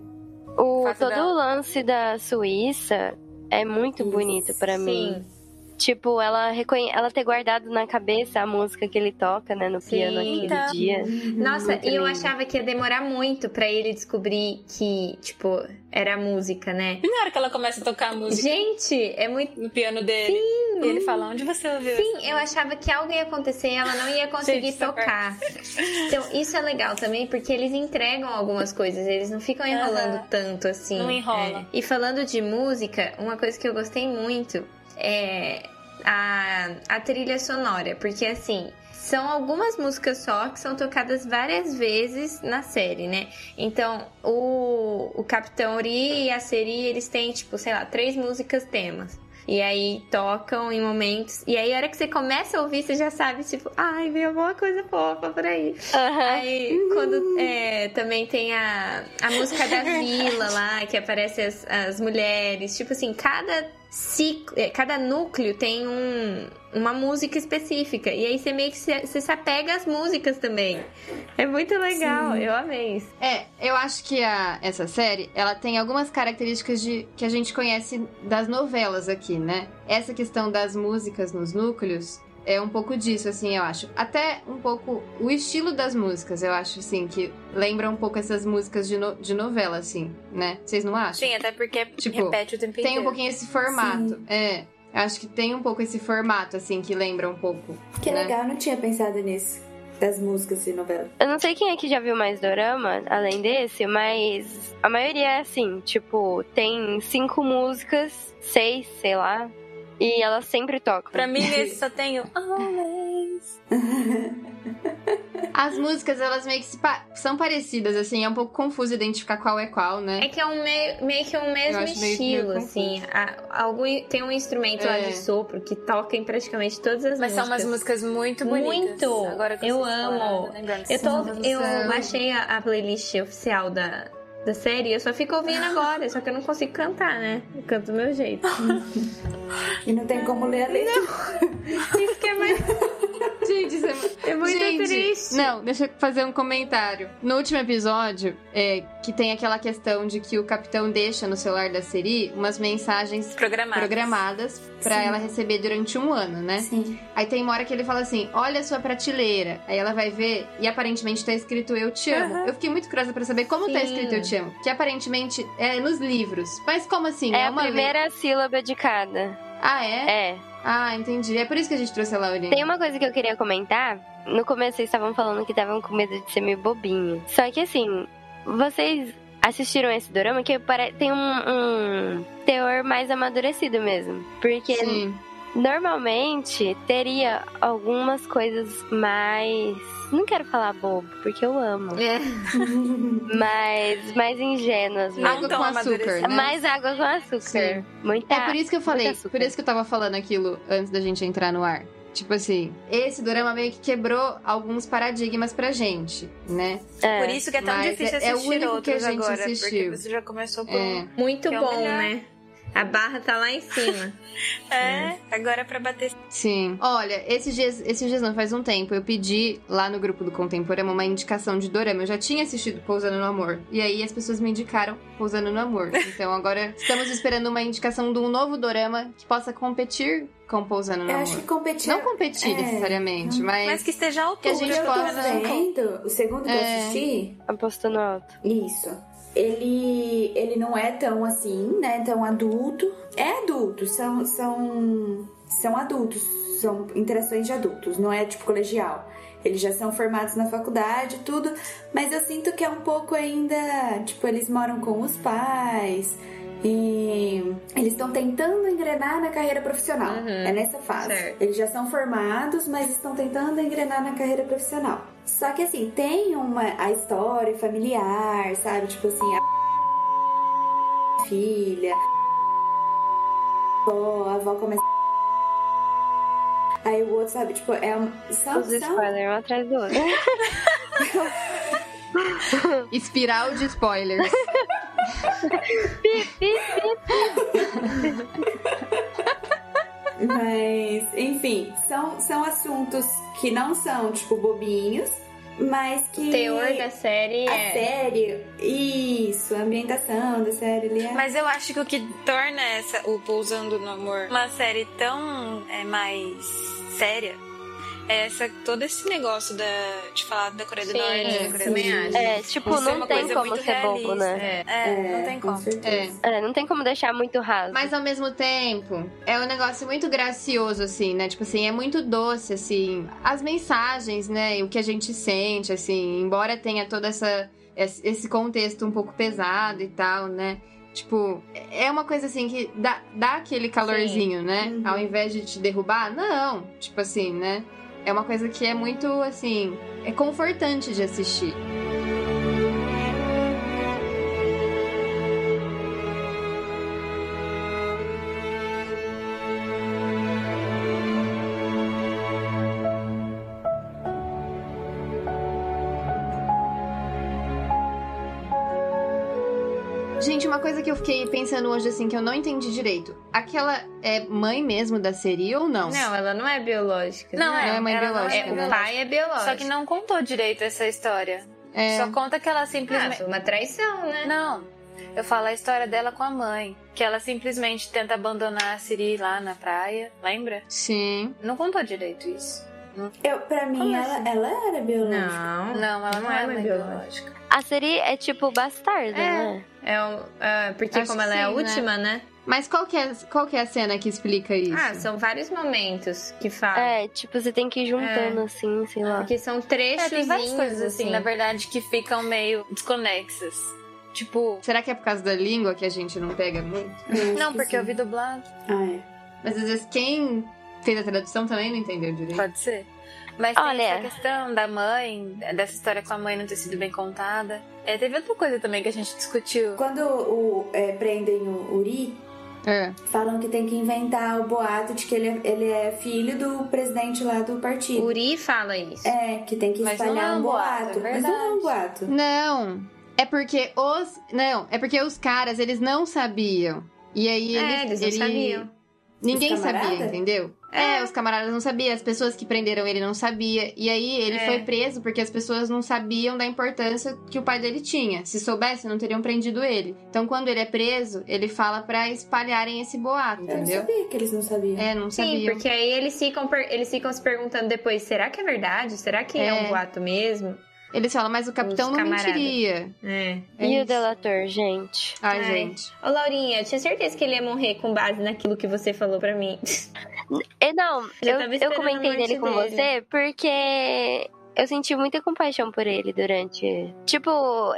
O, fato todo dela- o lance da Suíça é muito Isso. bonito pra mim. Sim. Tipo, ela, reconhe... ela ter guardado na cabeça a música que ele toca, né, no Sim. piano aquele Então. dia. Nossa, Muito e eu achava que ia demorar muito pra ele descobrir que, tipo, era música, né? E na hora que ela começa a tocar a música Gente, é muito. no piano dele, e ele fala: Onde você ouviu? Sim, eu achava que algo ia acontecer e ela não ia conseguir Gente, essa tocar. Então, isso é legal também, porque eles entregam algumas coisas, eles não ficam enrolando Aham. tanto assim. Não enrola. É. E falando de música, uma coisa que eu gostei muito é a, a trilha sonora, porque assim. São algumas músicas só que são tocadas várias vezes na série, né? Então, o, o Capitão Uri e a Seri, eles têm, tipo, sei lá, três músicas temas. E aí tocam em momentos. E aí, a hora que você começa a ouvir, você já sabe, tipo, ai, veio alguma coisa fofa por aí. Aham. Aí, quando é, também tem a, a música da vila lá, que aparece as, as mulheres. Tipo assim, cada ciclo, é, cada núcleo tem um, uma música específica. E aí você meio que se, você se apega às músicas também. É muito legal, eu amei isso. É, eu acho que a, essa série, ela tem algumas características de, que a gente conhece das novelas aqui, né? Essa questão das músicas nos núcleos é um pouco disso, assim, eu acho. Até um pouco o estilo das músicas, eu acho, assim, que lembra um pouco essas músicas de, no- de novela, assim, né? Vocês não acham? Sim, até porque Tipo, repete o tempo inteiro. Tem um pouquinho esse formato, é. Eu acho que tem um pouco esse formato, assim, que lembra um pouco. Que né? legal, eu não tinha pensado nisso. Das músicas de novela. Eu não sei quem é que já viu mais dorama, além desse, mas a maioria é assim, tipo, tem cinco músicas, seis, sei lá, e elas sempre tocam. Pra mim, nesse só tenho Always. As músicas, elas meio que se pa- são parecidas, assim, é um pouco confuso identificar qual é qual, né? É que é um meio, meio que um mesmo estilo, meio assim. A- algum, tem um instrumento lá É. de sopro que toca em praticamente todas as Mas músicas. são umas músicas muito bonitas. Muito! Agora que Eu vocês amo. Eu, tô, eu baixei a, a playlist oficial da, da série, eu só fico ouvindo agora, só que eu não consigo cantar, né? Eu canto do meu jeito. E não tem como ler a letra. Isso que é mais. Gente, isso é É muito Gente, triste. Não, deixa eu fazer um comentário. No último episódio, é, que tem aquela questão de que o capitão deixa no celular da Seri umas mensagens Programadas. programadas pra Sim. ela receber durante um ano, né? Sim. Aí tem uma hora que ele fala assim: Olha a sua prateleira. Aí ela vai ver e aparentemente tá escrito Eu te amo. Aham. Eu fiquei muito curiosa pra saber como tá Sim. escrito Eu te amo. Que aparentemente é nos livros. Mas como assim? É a uma vez? primeira sílaba de cada. Ah, é? É. Ah, entendi. É por isso que a gente trouxe a Laurinha. Tem uma coisa que eu queria comentar. No começo vocês estavam falando que estavam com medo de ser meio bobinho. Só que assim, vocês assistiram esse dorama que tem um, um teor mais amadurecido mesmo. Porque Sim. Normalmente teria algumas coisas mais. Não quero falar bobo, porque eu amo. É. Mas mais ingênuas mesmo. Água com açúcar, né? Mais água com açúcar. Sim. Muita. É por isso que eu falei, muito por isso que eu tava falando aquilo antes da gente entrar no ar. Tipo assim, esse dorama meio que quebrou alguns paradigmas pra gente, né? É. Por isso que é tão Mas difícil é- é o assistir único que outros a gente agora. Porque assistiu. você já começou por. É. Muito Que é bom, melhor. né? A barra tá lá em cima. É, agora é pra bater. Sim. Olha, esses dias, esses dias não faz um tempo, eu pedi lá no grupo do Contemporâneo uma indicação de dorama. Eu já tinha assistido Pousando no Amor. E aí as pessoas me indicaram Pousando no Amor. Então agora estamos esperando uma indicação de um novo dorama que possa competir com Pousando no Eu Amor. acho que competir. Não competir É. necessariamente, mas, Mas que esteja altura. Que a gente eu tô possa- vendo, o segundo que eu É. assisti, Apostando alto. isso. Ele, ele não é tão assim, né? Tão adulto. É adulto, são, são, são adultos, são interações de adultos, não é tipo colegial. Eles já são formados na faculdade, tudo, mas eu sinto que é um pouco ainda, tipo, eles moram com os pais e eles estão tentando engrenar na carreira profissional. Uhum, É nessa fase. certo. Eles já são formados, mas estão tentando engrenar na carreira profissional. Só que assim, tem uma a história familiar, sabe? Tipo assim, a filha, a avó, a avó começa Aí o outro, sabe, tipo, é um. São, Os são spoilers um atrás do outro. Espiral de spoilers. Mas, enfim, são, são assuntos que não são, tipo, bobinhos, mas que. O teor da série A é. série, isso, a ambientação da série ali é. Mas eu acho que o que torna essa, o Pousando no Amor, uma série tão é, mais séria essa, todo esse negócio da, de falar da Coreia do Sim, Norte, da Coreia do acho. É, tipo, Isso é não tem como ser bobo, realista. né? É. É, não tem com como. É, não tem como deixar muito raso. Mas ao mesmo tempo, é um negócio muito gracioso, assim, né? Tipo assim, é muito doce, assim. As mensagens, né? E o que a gente sente, assim, embora tenha toda essa esse contexto um pouco pesado e tal, né? Tipo, é uma coisa assim que dá, dá aquele calorzinho, né? Uhum. Ao invés de te derrubar, não. Tipo assim, né? É uma coisa que é muito, assim, é confortante de assistir. Gente, uma coisa que eu fiquei pensando hoje, assim, que eu não entendi direito. Aquela é mãe mesmo da Seri ou não? Não, ela não é biológica. Não, né? é, Não é mãe ela não biológica, É, né? o pai é biológico. Só que não contou direito essa história. É. Só conta que ela Ah, simplesmente. foi uma traição, né? Não. Eu falo a história dela com a mãe. Que ela simplesmente tenta abandonar a Siri lá na praia. Lembra? Sim. Não contou direito isso. Eu, pra mim, ela, assim? ela era biológica. Não. Não, ela não, Não é é mãe mãe biológica. A Siri é tipo bastarda, É. né? É, o- é, porque Acho como ela é a sim, né? última, né? Mas qual que, é, qual que é a cena que explica isso? Ah, são vários momentos que falam. É, tipo, você tem que ir juntando assim, sei lá. Porque são É, trechos. várias coisas assim, na verdade, que ficam meio desconexas. Tipo, Será que é por causa da língua que a gente não pega muito? Não, que porque sim. eu vi dublado. Ah, é. Mas às vezes quem fez a tradução também não entendeu direito. Pode ser. Mas tem Olha. essa questão da mãe, dessa história com a mãe não ter sido bem contada. É, teve outra coisa também que a gente discutiu. Quando o, é, prendem o Uri, É. falam que tem que inventar o boato de que ele é, ele é filho do presidente lá do partido. Uri fala isso. É, que tem que Mas espalhar não é um um boato, boato. é Mas não é um boato. Não. É porque os. Não, é porque os caras, eles não sabiam. E aí É, eles. eles não ele- sabiam. Ninguém sabia, entendeu? É. É. os camaradas não sabiam, as pessoas que prenderam ele não sabia. E aí ele É. foi preso porque as pessoas não sabiam da importância que o pai dele tinha. Se soubessem, não teriam prendido ele. Então quando ele é preso, ele fala pra espalharem esse boato, Eu não entendeu? sabia que eles não sabiam. É, não Sim, sabiam. porque aí eles ficam, eles ficam se perguntando depois: será que é verdade? Será que é, É. um boato mesmo? Eles falam, mas o capitão não mentiria. É. É e o isso. delator, gente? Ai, Ai. gente. Ô, Laurinha, eu tinha certeza que ele ia morrer com base naquilo que você falou pra mim. E não, Já eu, eu comentei dele com dele. você porque eu senti muita compaixão por ele durante. Tipo,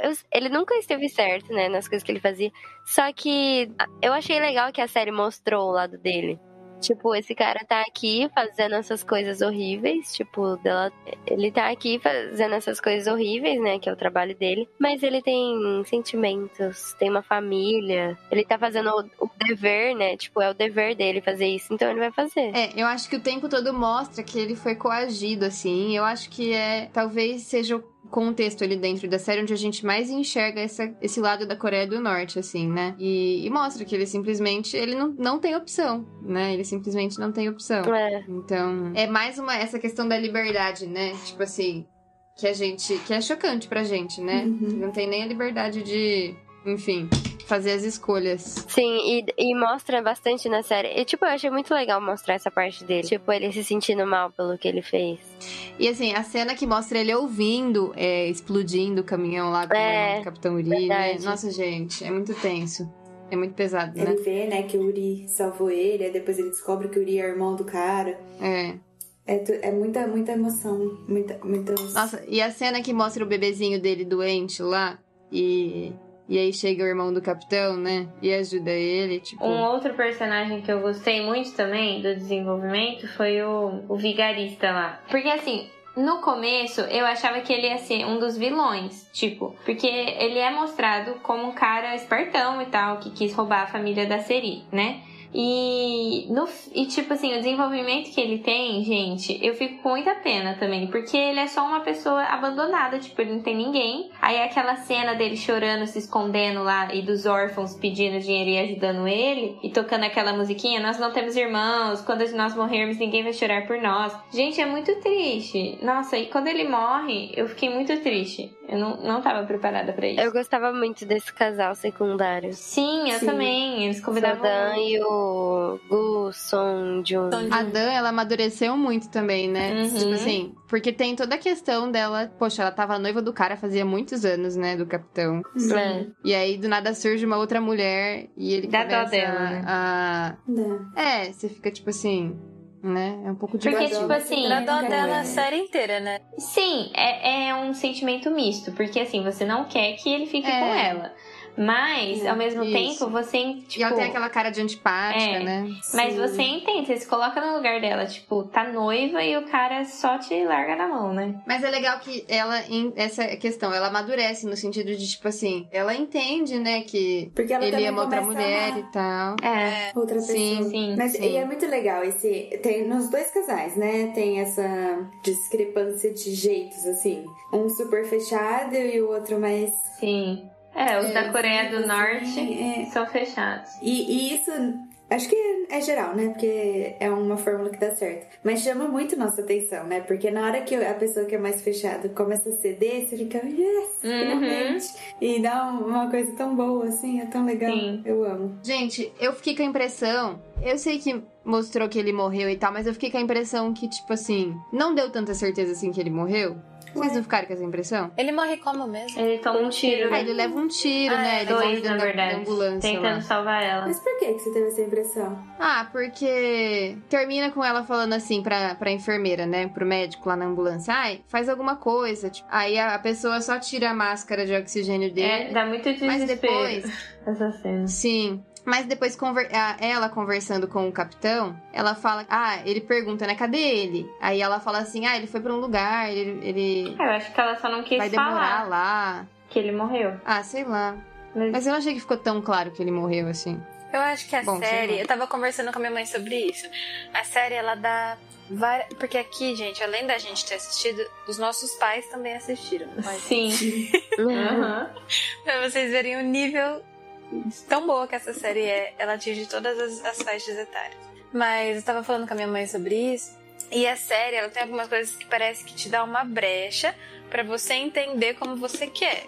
eu- ele nunca esteve certo, né, nas coisas que ele fazia. Só que eu achei legal que a série mostrou o lado dele. Tipo, esse cara tá aqui fazendo essas coisas horríveis. Tipo, dela, ele tá aqui fazendo essas coisas horríveis, né? Que é o trabalho dele. Mas ele tem sentimentos, tem uma família. Ele tá fazendo o, o dever, né? Tipo, é o dever dele fazer isso. Então ele vai fazer. É, eu acho que o tempo todo mostra que ele foi coagido, assim. Eu acho que é. Talvez seja o contexto ali dentro da série onde a gente mais enxerga essa, esse lado da Coreia do Norte, assim, né? E, e mostra que ele simplesmente. Ele não, não tem opção, né? Ele simplesmente não tem opção. É. Então, é mais uma essa questão da liberdade, né? Tipo assim, que a gente que é chocante pra gente, né? Uhum. Não tem nem a liberdade de, enfim, fazer as escolhas. Sim, e, e mostra bastante na série. E, tipo, eu achei muito legal mostrar essa parte dele. Tipo, ele se sentindo mal pelo que ele fez. E assim, a cena que mostra ele ouvindo é, explodindo o caminhão lá com É, o Capitão Uri, né? Nossa, gente, é muito tenso. É muito pesado, né? Ele vê, né, que o Uri salvou ele, aí depois ele descobre que o Uri é irmão do cara. É. É, tu- é muita, muita emoção. Muita, muita... Nossa, e a cena que mostra o bebezinho dele doente lá e. E aí chega o irmão do capitão, né? E ajuda ele, tipo. Um outro personagem que eu gostei muito também do desenvolvimento foi o, o vigarista lá. Porque assim, no começo eu achava que ele ia ser um dos vilões, tipo, porque ele é mostrado como um cara espertão e tal, que quis roubar a família da Seri, né? E, no, e, tipo assim, o desenvolvimento que ele tem, gente, eu fico com muita pena também. Porque ele é só uma pessoa abandonada, tipo, ele não tem ninguém. Aí é aquela cena dele chorando, se escondendo lá e dos órfãos pedindo dinheiro e ajudando ele. E tocando aquela musiquinha: Nós não temos irmãos, quando nós morrermos, ninguém vai chorar por nós. Gente, é muito triste. Nossa, e quando ele morre, eu fiquei muito triste. Eu não, não tava preparada para isso. Eu gostava muito desse casal secundário. Sim, eu Sim. também. Eles convidavam. E o Gu Song Jun. A Dan, ela amadureceu muito também, né? Uhum. Tipo assim, porque tem toda a questão dela. Poxa, ela tava noiva do cara fazia muitos anos, né? Do capitão. É. E aí, do nada, surge uma outra mulher e ele Dá dó começa dela, né? a... Dá. É, você fica tipo assim, né? É um pouco de Porque, Dá dó, tipo assim, Dá dó dela a série inteira, né? Sim, é, é um sentimento misto, porque assim, você não quer que ele fique É. com ela. Mas, ao mesmo Isso. tempo, você, tipo... E ela tem aquela cara de antipática, É. né? Mas Sim. você entende, você se coloca no lugar dela, tipo, tá noiva e o cara só te larga na mão, né? Mas é legal que ela, em essa questão, ela amadurece no sentido de, tipo assim, ela entende, né, que Porque ela ele ama outra mulher e tal. É. outra pessoa. Sim, sim, Mas sim. e é muito legal esse. Tem nos dois casais, né? Tem essa discrepância de jeitos, assim. Um super fechado e o outro mais. Sim. É, os É, da Coreia do Norte é. são fechados. E, e isso. Acho que é geral, né? Porque é uma fórmula que dá certo. Mas chama muito nossa atenção, né? Porque na hora que a pessoa que é mais fechada começa a ceder, você fica, yes, Uhum. finalmente. E dá um- uma coisa tão boa, assim, é tão legal. Sim. Eu amo. Gente, eu fiquei com a impressão. Eu sei que mostrou que ele morreu e tal, mas eu fiquei com a impressão que, tipo assim, não deu tanta certeza assim que ele morreu. Vocês não ficaram com essa impressão? Ele morre como mesmo? Ele toma um tiro, Ah, né? ele leva um tiro, Ah, né? é, Ele morre Dois, na verdade. da ambulância Tentando lá. salvar ela. Mas por que que você teve essa impressão? Ah, porque termina com ela falando assim pra, pra enfermeira, né? Pro médico lá na ambulância. Ai, faz alguma coisa. Tipo, aí a, pessoa só tira a máscara de oxigênio É, dele. dá muito mas desespero depois, essa cena. sim. Mas depois, conver- ela conversando com o capitão, ela fala. Ah, ele pergunta, né? Cadê ele? Aí ela fala assim: Ah, ele foi pra um lugar, ele, ele É, Eu acho que ela só não quis vai demorar falar lá. que ele morreu. Ah, sei lá. Mas, Mas eu não achei que ficou tão claro que ele morreu assim. Eu acho que a Bom, série. Eu tava conversando com a minha mãe sobre isso. A série, ela dá. Porque aqui, gente, além da gente ter assistido, os nossos pais também assistiram. Mas, sim. Aham. pra vocês verem o nível tão boa que essa série é. Ela atinge todas as, as faixas etárias. Mas eu tava falando com a minha mãe sobre isso. E a série, ela tem algumas coisas que parece que te dá uma brecha pra você entender como você quer.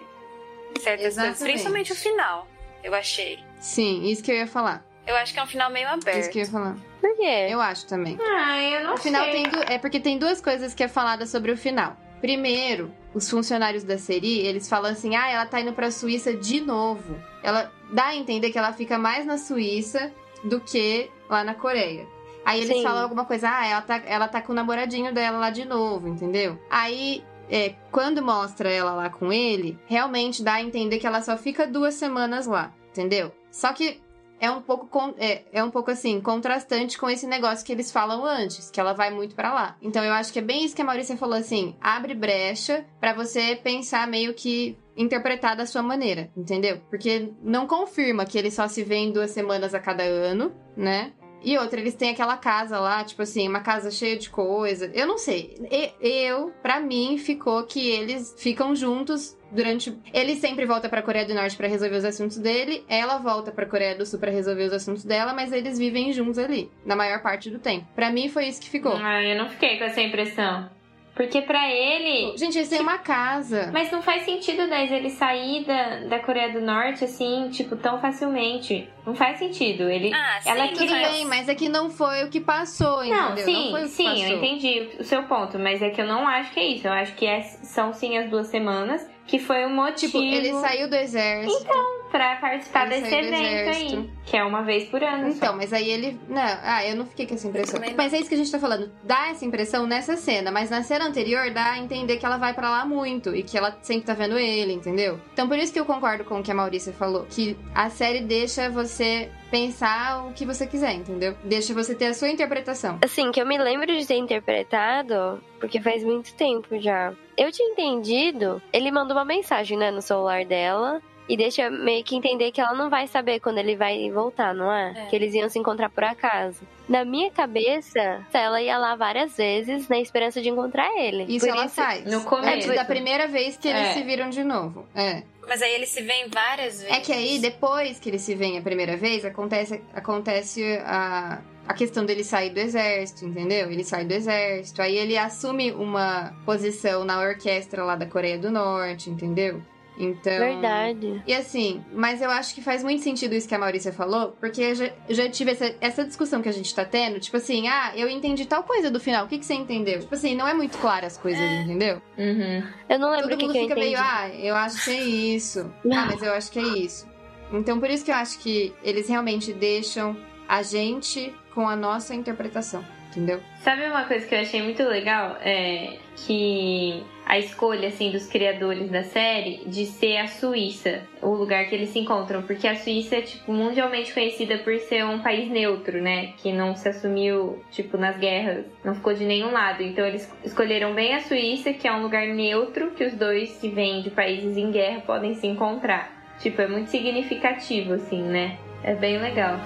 Certas coisas. Exatamente. Principalmente o final, eu achei. Sim, isso que eu ia falar. Eu acho que é um final meio aberto. Isso que eu ia falar. Por quê? Eu acho também. Ah, eu não O final sei. tem du- é porque tem duas coisas que é falada sobre o final. Primeiro, os funcionários da Seri, eles falam assim: "Ah, ela tá indo pra Suíça de novo". Ela dá a entender que ela fica mais na Suíça do que lá na Coreia. Aí eles Sim. falam alguma coisa: "Ah, ela tá, ela tá com o namoradinho dela lá de novo", entendeu? Aí é, quando mostra ela lá com ele, realmente dá a entender que ela só fica duas semanas lá, entendeu? Só que é um pouco con- é, é um pouco assim contrastante com esse negócio que eles falam antes, que ela vai muito pra lá. Então eu acho que é bem isso que a Maurícia falou assim, abre brecha pra você pensar meio que interpretar da sua maneira, entendeu? Porque não confirma que eles só se veem duas semanas a cada ano, né? E outra, eles têm aquela casa lá, tipo assim, uma casa cheia de coisa. Eu não sei. Eu, pra mim, ficou que eles ficam juntos durante. Ele sempre volta pra Coreia do Norte pra resolver os assuntos dele, ela volta pra Coreia do Sul pra resolver os assuntos dela, mas eles vivem juntos ali, na maior parte do tempo. Pra mim, foi isso que ficou. Ah, eu não fiquei com essa impressão. Porque pra ele. Gente, eles têm uma casa. Mas não faz sentido, 10, ele sair da, da Coreia do Norte assim, tipo, tão facilmente. Não faz sentido. Ele. Ah, sim, Ela Tudo queria- bem, mas é que não foi o que passou, Não, entendeu? sim, foi o que sim, passou. eu entendi o seu ponto, mas é que eu não acho que é isso. Eu acho que é- são sim as duas semanas, que foi o motivo Tipo, ele saiu do exército. Pra participar Ele desse evento aí, que é uma vez por ano. Então, só. mas aí ele. Não, ah, eu não fiquei com essa impressão. Mas é isso que a gente tá falando. Dá essa impressão nessa cena, mas na cena anterior dá a entender que ela vai pra lá muito e que ela sempre tá vendo ele, entendeu? Então por isso que eu concordo com o que a Maurícia falou. Que a série deixa você pensar o que você quiser, entendeu? Deixa você ter a sua interpretação. Assim, que eu me lembro de ter interpretado, porque faz muito tempo já. Eu tinha entendido, ele mandou uma mensagem, né, no celular dela. E deixa meio que entender que ela não vai saber quando ele vai voltar, não é? É. Que eles iam se encontrar por acaso. Na minha cabeça, ela ia lá várias vezes na esperança de encontrar ele. Isso Por ela faz. no começo. É da primeira vez que eles É. se viram de novo. É. Mas aí eles se veem várias vezes. É que aí, depois que eles se veem a primeira vez, acontece, acontece a, a questão dele sair do exército, entendeu? Ele sai do exército, aí ele assume uma posição na orquestra lá da Coreia do Norte, entendeu? Então. Verdade. E assim, mas eu acho que faz muito sentido isso que a Maurícia falou, porque eu já, eu já tive essa, essa discussão que a gente tá tendo, tipo assim, ah, eu entendi tal coisa do final, o que, que você entendeu? Tipo assim, não é muito claro as coisas, entendeu? Uhum. Eu não lembro Todo o que, mundo que eu fica meio, ah, eu acho que é isso. Ah, mas eu acho que é isso. Então, por isso que eu acho que eles realmente deixam a gente com a nossa interpretação, entendeu? Sabe uma coisa que eu achei muito legal? É que a escolha, assim, dos criadores da série de ser a Suíça, o lugar que eles se encontram. Porque a Suíça é, tipo, mundialmente conhecida por ser um país neutro, né? Que não se assumiu, tipo, nas guerras, não ficou de nenhum lado. Então eles escolheram bem a Suíça, que é um lugar neutro, que os dois que vêm de países em guerra podem se encontrar. Tipo, é muito significativo, assim, né? É bem legal.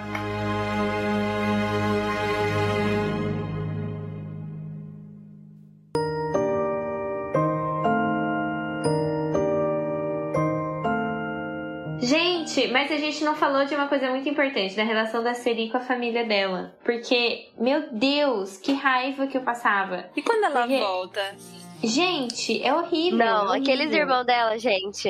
Mas a gente não falou de uma coisa muito importante, da relação da Seri com a família dela. Porque, meu Deus, que raiva que eu passava. E quando ela Porque- volta? Gente, é horrível. Não, horrível. aqueles irmãos dela, gente.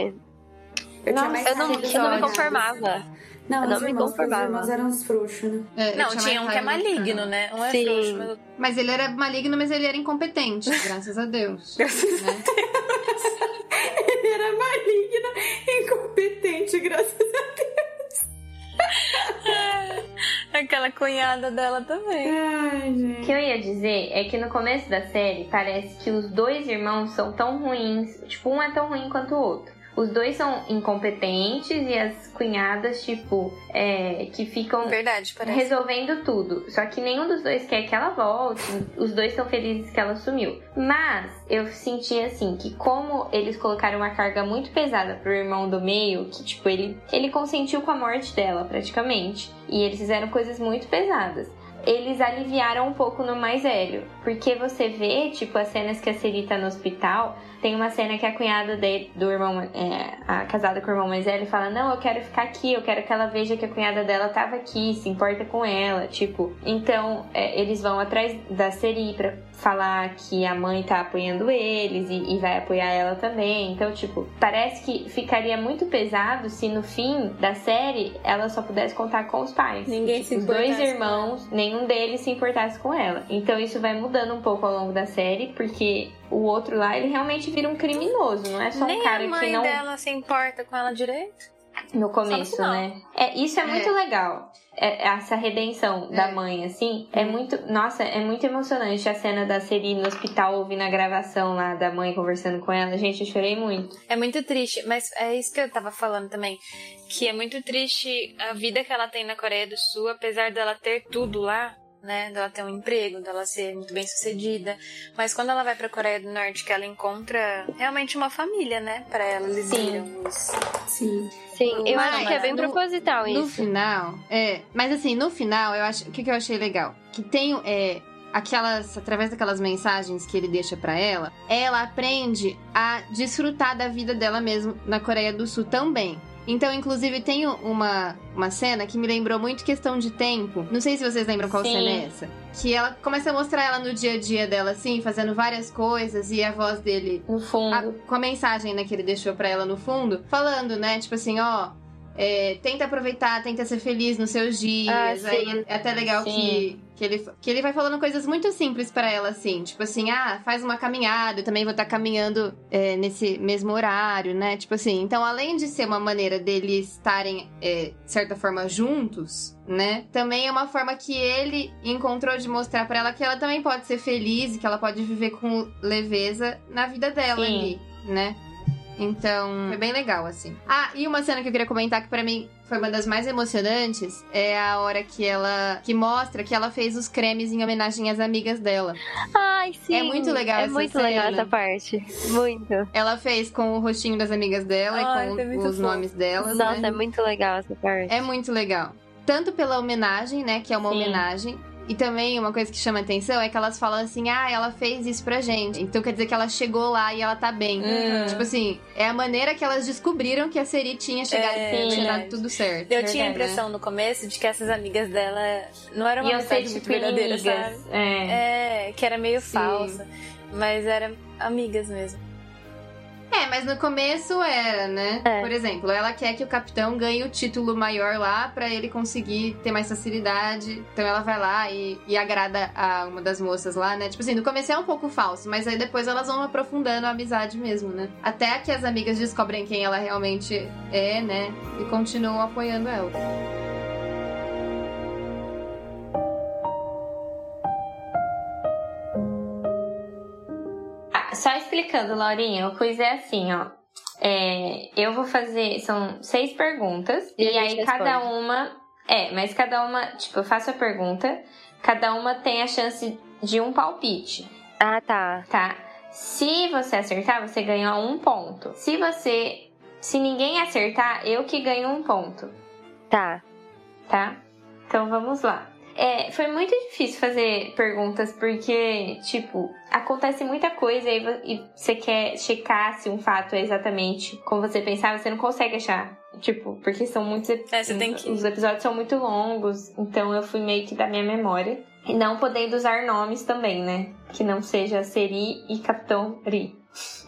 Eu Nossa, tinha mais Eu não, eu não me conformava. Não, Eu não os me irmãos, porque os conformava. irmãos eram uns frouxos, né? É, Não, tinha um que é maligno, né? Um é Sim. frouxo, mas... Mas ele era maligno, mas ele era incompetente, graças a Deus. né? Ele era maligno, incompetente, graças a Deus. Aquela cunhada dela também. Ai, O gente. que eu ia dizer é que no começo da série parece que os dois irmãos são tão ruins, tipo, um é tão ruim quanto o outro. Os dois são incompetentes e as cunhadas, tipo, é, que ficam Verdade, resolvendo tudo. Só que nenhum dos dois quer que ela volte. Os dois estão felizes que ela sumiu. Mas eu senti assim que como eles colocaram uma carga muito pesada pro irmão do meio, que tipo ele ele consentiu com a morte dela praticamente, e eles fizeram coisas muito pesadas. Eles aliviaram um pouco no mais velho, porque você vê, tipo, as cenas que a Seri tá no hospital, tem uma cena que a cunhada dele, do irmão, é, a casada com o irmão mais velho, fala: Não, eu quero ficar aqui, eu quero que ela veja que a cunhada dela tava aqui, se importa com ela. Tipo, então é, eles vão atrás da Seri pra falar que a mãe tá apoiando eles e, e vai apoiar ela também. Então, tipo, parece que ficaria muito pesado se no fim da série ela só pudesse contar com os pais. Ninguém Tipo, se Os dois irmãos, nenhum deles se importasse com ela. Então isso vai mudando um pouco ao longo da série, porque o outro lá, ele realmente vira um criminoso, não é só Nem um cara a mãe que não. dela se importa com ela direito. No começo, né? É, isso é, É. muito legal. É, essa redenção da É. mãe, assim, é muito. Nossa, é muito emocionante a cena da Seri no hospital ouvindo a gravação lá da mãe conversando com ela. Gente, eu chorei muito. É muito triste, mas é isso que eu tava falando também. Que é muito triste a vida que ela tem na Coreia do Sul, apesar dela ter tudo lá, né? Dela ter um emprego, dela ser muito bem sucedida. Mas quando ela vai pra Coreia do Norte, que ela encontra realmente uma família, né? Pra ela, eles Sim. viram os... Sim. Sim, eu Mas acho que é bem no- proposital No isso. final, é. Mas assim, no final, eu acho. O que, que eu achei legal? Que tem. É, aquelas. Através daquelas mensagens que ele deixa pra ela, ela aprende a desfrutar da vida dela mesmo na Coreia do Sul também. Então, inclusive, tem uma, uma cena que me lembrou muito questão de tempo. Não sei se vocês lembram qual Sim. cena é essa. Que ela começa a mostrar ela no dia a dia dela, assim, fazendo várias coisas, e a voz dele No fundo. a- com a mensagem né, que ele deixou pra ela no fundo, falando, né? Tipo assim, ó. É, tenta aproveitar, tenta ser feliz nos seus dias. Ah. Aí é até legal Sim. que, que, ele, que ele vai falando coisas muito simples pra ela, assim. Tipo assim, ah, faz uma caminhada, eu também vou estar caminhando é, nesse mesmo horário, né? Tipo assim, então além de ser uma maneira deles estarem, é, de certa forma, juntos, né? Também é uma forma que ele encontrou de mostrar pra ela que ela também pode ser feliz e que ela pode viver com leveza na vida dela Sim. ali, né? Então, foi bem legal, assim. Ah, e uma cena que eu queria comentar que pra mim foi uma das mais emocionantes é a hora que ela que mostra que ela fez os cremes em homenagem às amigas dela. Ai, sim. É muito legal É essa muito cena. legal essa parte. Muito. Ela fez com o rostinho das amigas dela Ai, e com os fofo. nomes delas. Nossa, né? é muito legal essa parte. É muito legal. Tanto pela homenagem, né? Que é uma Sim. homenagem. E também uma coisa que chama atenção é que elas falam assim: ah, ela fez isso pra gente. Então quer dizer que ela chegou lá e ela tá bem. Uhum. Tipo assim, é a maneira que elas descobriram que a Seri tinha chegado É, e tinha verdade. dado tudo certo. Eu tinha a Verdade, impressão no começo de que essas amigas dela não eram uma amizade muito tipo verdadeira, sabe? É. É, que era meio Sim. falsa. Mas eram amigas mesmo. É, mas no começo era, né? É. Por exemplo, ela quer que o capitão ganhe o título maior lá pra ele conseguir ter mais facilidade. Então ela vai lá e, e agrada a uma das moças lá, né? Tipo assim, no começo é um pouco falso, mas aí depois elas vão aprofundando a amizade mesmo, né? Até que as amigas descobrem quem ela realmente é, né? E continuam apoiando ela. Só explicando, Laurinha, o quiz é assim, ó. É, eu vou fazer. São seis perguntas. E E, aí cada responde. uma. É, mas cada uma. Tipo, eu faço a pergunta. Cada uma tem a chance de um palpite, Ah, tá. tá? Se você acertar, você ganha um ponto. Se você. Se ninguém acertar, eu que ganho um ponto, Tá. tá? Então vamos lá. É, foi muito difícil fazer perguntas porque, tipo, acontece muita coisa e vo- você quer checar se um fato é exatamente como você pensava, você não consegue achar. Tipo, porque são muitos ep- É, você tem que- Os episódios são muito longos, então eu fui meio que da minha memória. E não podendo usar nomes também, né? Que não seja Seri e Capitão Ri.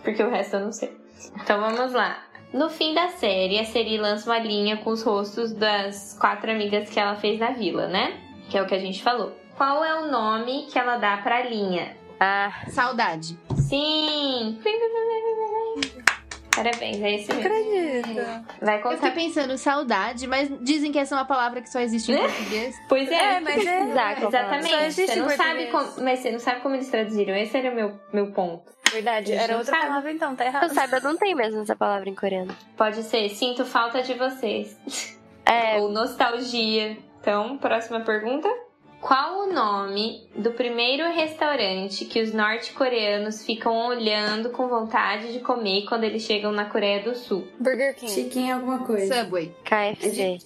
Porque o resto eu não sei. Então vamos lá. No fim da série, a Seri lança uma linha com os rostos das quatro amigas que ela fez na vila, né? Que é o que a gente falou. Qual é o nome que ela dá pra linha? Ah, Saudade. Sim! Parabéns, é esse mesmo. Acredito. Vai Eu contar. fiquei pensando saudade, mas dizem que essa é uma palavra que só existe em português. Pois é. É, mas é. Exato. Exatamente. Só existe Você em não sabe português. como, mas você não sabe como eles traduziram. Esse era o meu, meu ponto. Verdade, Eles era não outra sabem. palavra então, tá eu errado. saiba, não tem mesmo essa palavra em coreano. Pode ser sinto falta de vocês. É, Ou nostalgia. Então, próxima pergunta. Qual o nome do primeiro restaurante que os norte-coreanos ficam olhando com vontade de comer quando eles chegam na Coreia do Sul? Burger King. Chiquinho alguma coisa. Subway. KFC.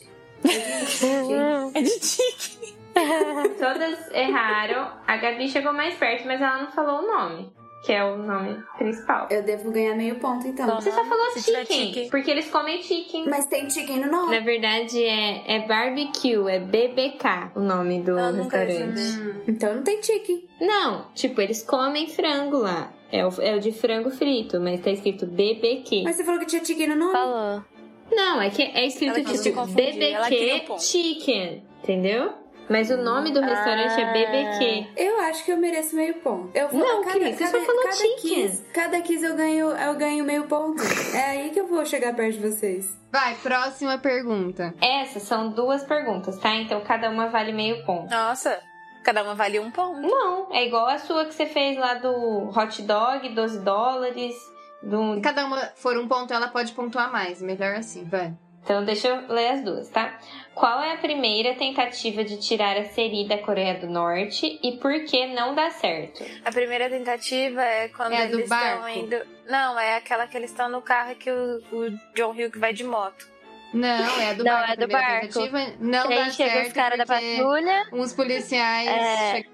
Chiquinho. É de tique. Todas erraram. A Gabi chegou mais perto, mas ela não falou o nome, que é o nome principal. Eu devo ganhar meio ponto então. Você só falou chicken, chicken. porque eles comem chicken. Mas tem chicken no nome. Na verdade é, é barbecue, é BBK o nome do restaurante. saber. Então não tem chicken. Não, tipo, eles comem frango lá. É o, é o de frango frito, mas tá escrito BBQ. Mas você falou que tinha chicken no nome. Falou. Não, é que é escrito tipo BBQ. Chicken, entendeu? Mas o nome do restaurante é Ah. BBQ. Eu acho que eu mereço meio ponto. Eu vou, Não, cada, querida, você cada, só falou cada chicken. quiz, cada quiz eu ganho, eu ganho meio ponto. É aí que eu vou chegar perto de vocês. Vai, próxima pergunta. Essas são duas perguntas, tá? Então cada uma vale meio ponto. Nossa, cada uma valia um ponto. Não, é igual a sua que você fez lá do hot dog, 12 dólares. Do... Se cada uma for um ponto, ela pode pontuar mais. Melhor assim, vai. Então deixa eu ler as duas, tá? Qual é a primeira tentativa de tirar a Seri da Coreia do Norte e por que não dá certo? A primeira tentativa é quando É eles estão indo. Não, é aquela que eles estão no carro que o, o John Hugh vai de moto. Não, é a do Não, barco. é a do primeira barco. tentativa não Que dá certo os caras da patrulha, uns policiais... É. chegam-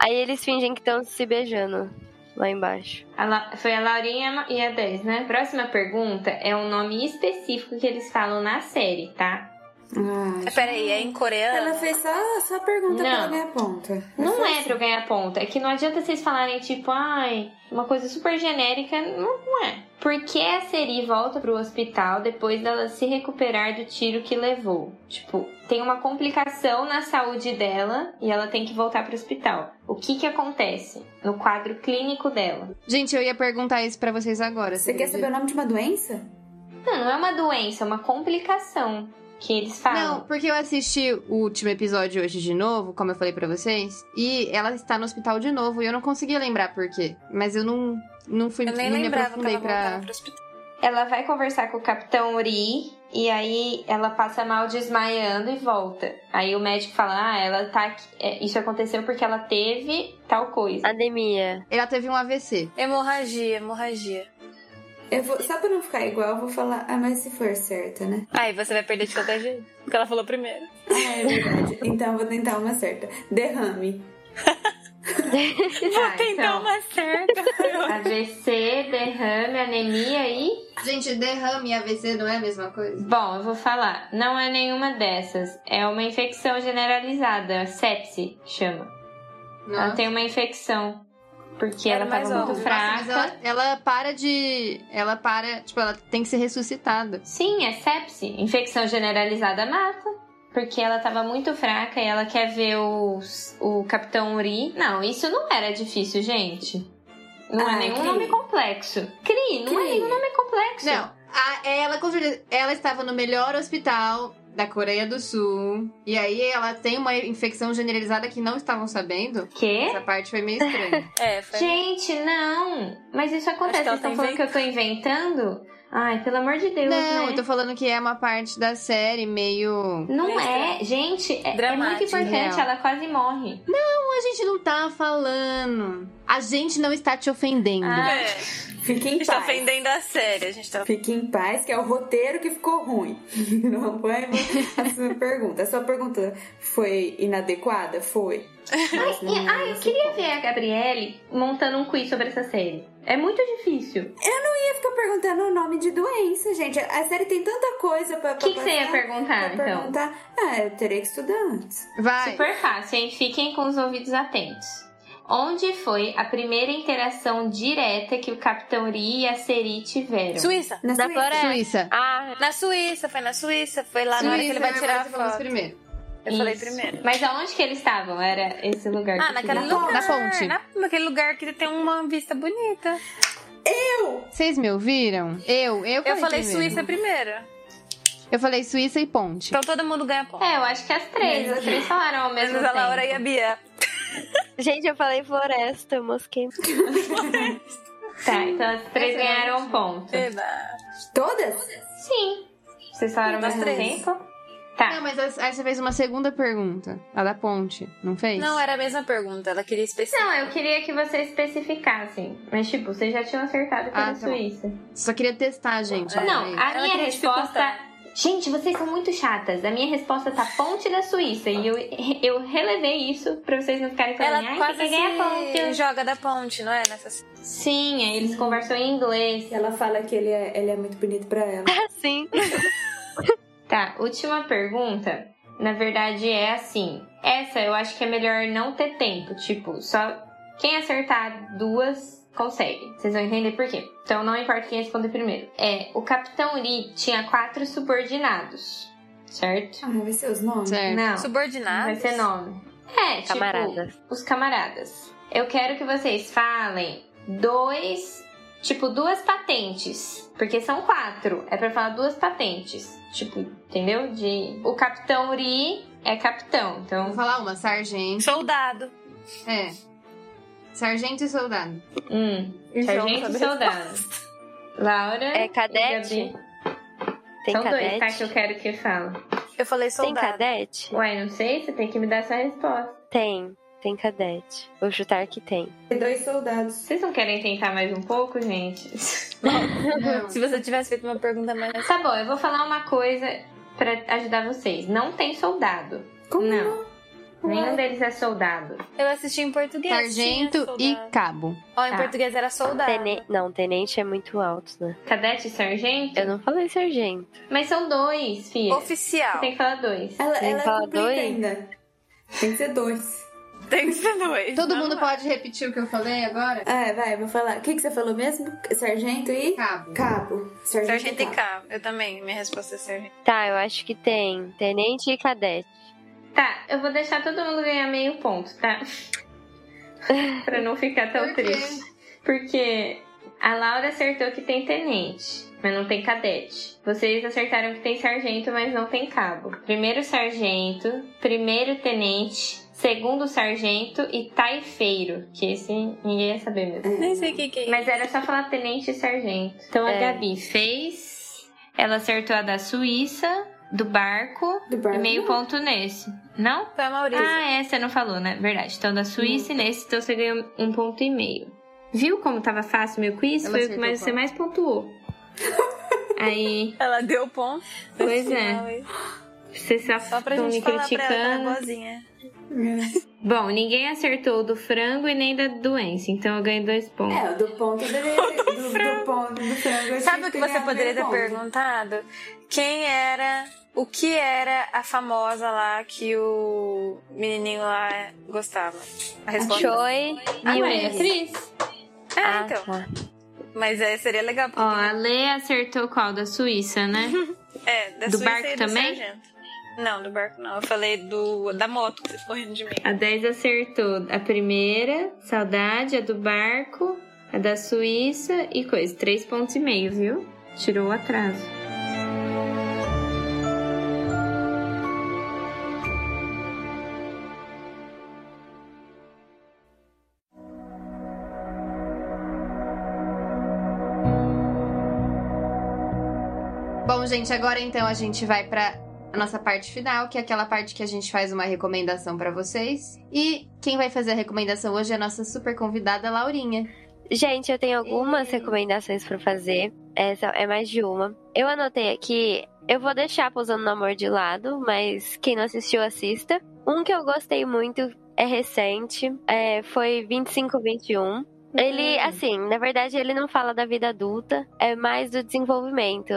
aí eles fingem que estão se beijando lá embaixo. A La- Foi a Laurinha e a 10, né? Próxima pergunta é um nome específico que eles falam na série, tá? Ah, Peraí, é em coreano? ela fez só, só pergunta Não. pra ganhar ponta. Não foi é assim. pra eu ganhar ponto. É que não adianta vocês falarem, tipo, ai, uma coisa super genérica. Não, não é. Por que a Seri volta pro hospital depois dela se recuperar do tiro que levou? Tipo, tem uma complicação na saúde dela e ela tem que voltar pro hospital. O que que acontece no quadro clínico dela? Gente, eu ia perguntar isso pra vocês agora. Você quer saber o nome de uma doença? Não, não é uma doença, é uma complicação que eles falam. Não, porque eu assisti o último episódio hoje de novo, como eu falei pra vocês, e ela está no hospital de novo e eu não conseguia lembrar por quê. Mas eu não, não fui Eu nem não me aprofundei ela pra. voltava pro hospital. ela vai conversar com o Capitão Uri e aí ela passa mal desmaiando e volta. Aí o médico fala: "Ah, ela tá aqui. é, isso aconteceu porque ela teve tal coisa". Anemia. Ela teve um AVC. Hemorragia, hemorragia. Eu vou, só pra não ficar igual, eu vou falar, ah, mas se for certa, né? Aí você vai perder de qualquer jeito. Porque ela falou primeiro. Ah, é verdade. então eu vou tentar uma certa. Derrame. Tá, Tentar então, uma certa. AVC, derrame, anemia e Gente, derrame e AVC não é a mesma coisa? Bom, eu vou falar. Não é nenhuma dessas. É uma infecção generalizada. Sepse chama. Ela Nossa. tem uma infecção. Porque Era ela tava muito óbvio. fraca. Nossa, ela, ela para de. Ela para. Tipo, ela tem que ser ressuscitada. Sim, é sepse. Infecção generalizada mata. Porque ela tava muito fraca e ela quer ver os, o Capitão Uri. Não, isso não era difícil, gente. Não é Ah, nenhum Cri. nome complexo. Cri, não é Cri. nenhum nome complexo. Não, a- ela com certeza. Ela estava no melhor hospital da Coreia do Sul. E aí ela tem uma infecção generalizada que não estavam sabendo. Quê? Essa parte foi meio estranha. É, foi. Gente, não! Mas isso acontece. Que Vocês estão tá falando que eu tô inventando? Ai, pelo amor de Deus, não, né? eu tô falando que é uma parte da série meio. Não Meio é, gente, é, é muito importante, real. ela quase morre. A gente não tá falando. A gente não está te ofendendo. Ah. É. Fique A em gente tá paz. ofendendo a série. A gente tá. Fique em paz, que é o roteiro que ficou ruim. Não foi a sua pergunta. A sua pergunta foi inadequada? Foi. Mas não ah, eu queria ver a Gabriele montando um quiz sobre essa série. É muito difícil. Eu ia ficar perguntando o nome de doença, gente. A série tem tanta coisa pra, O que, que você ia perguntar, então? perguntar. Ah, eu teria que estudar antes. Vai. Super fácil, hein? Fiquem com os ouvidos atentos. Onde foi a primeira interação direta que o Capitão Ri e a Seri tiveram? Suíça. Na, Na Suíça. floresta. Suíça. Ah, Na Suíça, foi na Suíça. Foi lá na hora que ele vai Suíça, tirar a foto. primeiro. Eu falei Isso. primeiro. Mas aonde que eles estavam? Era esse lugar que Ah, eu naquele queria. lugar. Na ponte. Na, naquele lugar que tem uma vista bonita. Vocês me ouviram? Eu, eu falei Eu falei primeiro. Suíça primeiro. Eu falei Suíça e ponte. Então todo mundo ganha ponto. É, eu acho que as três. As três falaram ao mesmo Menos a tempo. Laura e a Bia. gente, eu falei floresta, eu mosquei. Tá, então as três Excelente. ganharam um ponto. Eba. Todas? Sim. Vocês falaram ao mesmo três. tempo? Tá. Não, mas aí você fez uma segunda pergunta. A da ponte, não fez? Não, era a mesma pergunta. Ela queria especificar. Não, eu queria que vocês especificassem. Mas, tipo, vocês já tinham acertado que Ah, era tá bom. Suíça. Só queria testar, gente. É. Não, a Ela minha resposta. Gente, vocês são muito chatas. A minha resposta tá ponte da Suíça. E eu, eu relevei isso pra vocês não ficarem falando, Ela ai, quase você se ponte. joga da ponte, não é? Nessa... Sim, aí eles conversam em inglês. Ela fala que ele é, ele é muito bonito pra ela. Sim. Tá, última pergunta. Na verdade é assim. Essa eu acho que é melhor não ter tempo. Tipo, só quem acertar duas consegue. Vocês vão entender por quê. Então não importa quem responder primeiro. É, o Capitão Lee tinha quatro subordinados. Certo? Ah, vai ser os nomes? Certo. Não. Subordinado. Vai ser nome. É, tipo, Camaradas. os camaradas. Eu quero que vocês falem dois, tipo, duas patentes. Porque são quatro. É pra falar duas patentes. Tipo, entendeu? De. O capitão Uri é capitão. Vou Então. falar uma, sargento. Soldado. É. Sargento e soldado. Hum. Então, Sargento e soldado. Laura. É e cadete? Gabi. Tem São dois, tá? cadete? Que eu quero que fala. Eu falei Tem soldado. cadete? Uai, não sei, você tem que me dar essa resposta. Tem. Tem cadete. Vou chutar que tem. E dois soldados. Vocês não querem tentar mais um pouco, gente? Não. Se você tivesse feito uma pergunta mais. Tá bom, eu vou falar uma coisa pra ajudar vocês. Não tem soldado. Como Não. Nenhum deles é soldado. Eu assisti em português. Sargento e cabo. Ó, em Tá. português era soldado. Tene... Não, tenente é muito alto, né? Cadete e sargento? Eu não falei sargento. Mas são dois, filha. Oficial. Você tem que falar dois. Ela, Tem ela que falar dois? ainda. Tem que ser dois. Tem que ser dois. Todo mundo não. pode repetir o que eu falei agora? Ah, vai, vou falar. O que, que você falou mesmo? Sargento e Cabo. cabo. Sargento, Sargento e cabo. cabo. Eu também. Minha resposta é sargento. Tá, eu acho que tem. Tenente e cadete. Tá, eu vou deixar todo mundo ganhar meio ponto, tá? pra não ficar tão Por triste. Porque a Laura acertou que tem tenente, mas não tem cadete. Vocês acertaram que tem sargento, mas não tem cabo. Primeiro sargento, primeiro tenente, segundo sargento e taifeiro. Que esse ninguém ia saber mesmo. Nem sei o que, que é. Mas era só falar tenente e sargento. Então a É. Gabi fez. Ela acertou a da Suíça, do barco, Do barco, e meio ponto nesse. Não? Foi a Maurícia. Ah, é, você não falou, né? Verdade. Então da Suíça e nesse, então você ganhou um ponto e meio. Viu como tava fácil meu quiz? Ela Foi o que mais, você mais pontuou. Aí, Ela deu ponto. Pois é. vocês só Só pra estão me gente falar pra ela que é. Bom, ninguém acertou do frango e nem da doença, então eu ganhei dois pontos. É, o do ponto. Do, do ponto do frango. Sabe o que você poderia ter ponto. perguntado? Quem era. O que era a famosa lá que o menininho lá gostava? A resposta. Choi Ah, e ué, Willis. atriz? É, Ah, então. tá. Mas é, seria legal. Ó, a Lê acertou qual? Da Suíça, né? É, da do Suíça barco e do também? sargento. Não, do barco não. Eu falei do da moto, que vocês correndo de mim. A 10 acertou a primeira, saudade, a do barco, a da Suíça e coisa. Três pontos e meio, viu? Tirou o atraso. Bom, gente, agora então a gente vai pra a nossa parte final, que é aquela parte que a gente faz uma recomendação pra vocês. E quem vai fazer a recomendação hoje é a nossa super convidada Laurinha. Gente, eu tenho algumas Ei. recomendações pra fazer. Essa é mais de uma. Eu anotei aqui, eu vou deixar Pousando no Amor de lado, mas quem não assistiu, assista. Um que eu gostei muito, é recente, é, foi 2521. Ele, Hum. assim, na verdade, ele não fala da vida adulta, é mais do desenvolvimento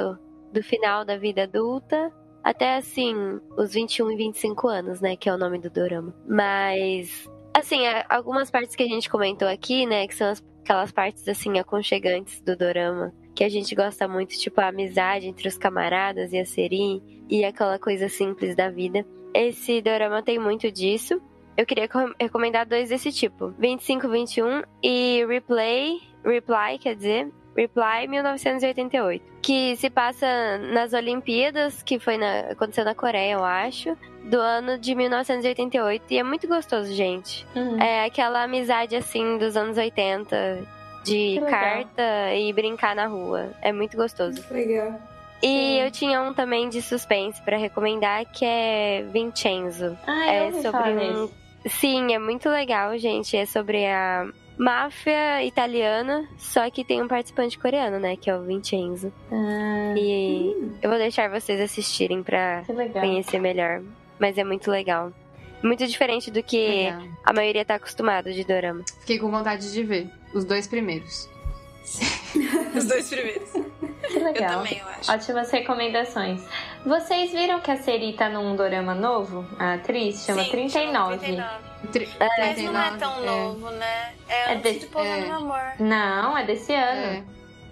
do final da vida adulta até, assim, os 21 e 25 anos, né, que é o nome do dorama. Mas, assim, algumas partes que a gente comentou aqui, né, que são as- aquelas partes, assim, aconchegantes do dorama, que a gente gosta muito, tipo a amizade entre os camaradas e a Seri, e aquela coisa simples da vida. Esse dorama tem muito disso. Eu queria co- recomendar dois desse tipo: 2521 e Replay, Reply, quer dizer, Reply 1988, que se passa nas Olimpíadas, que foi na, aconteceu na Coreia, eu acho, do ano de 1988, e é muito gostoso, gente. Hum. É aquela amizade assim dos anos 80, de carta e brincar na rua. É muito gostoso. Legal. E Sim. eu tinha um também de suspense pra recomendar, que é Vincenzo. Ah, É sobre um. Sim, é muito legal, gente. É sobre a máfia italiana, só que tem um participante coreano, né? Que é o Vincenzo. Ah, E Hum. eu vou deixar vocês assistirem pra conhecer melhor. Mas é muito legal. Muito diferente do que Legal. a maioria tá acostumado de dorama. Fiquei com vontade de ver os dois primeiros. Os dois primeiros. Que Eu legal. também, eu acho. Ótimas recomendações. Vocês viram que a Seri tá num dorama novo? A atriz chama Sim, 39. 39. Tri- Mas não é 39, tão novo, né? É, É antes desse- de Pousando é. no Amor. Não, é desse ano. É.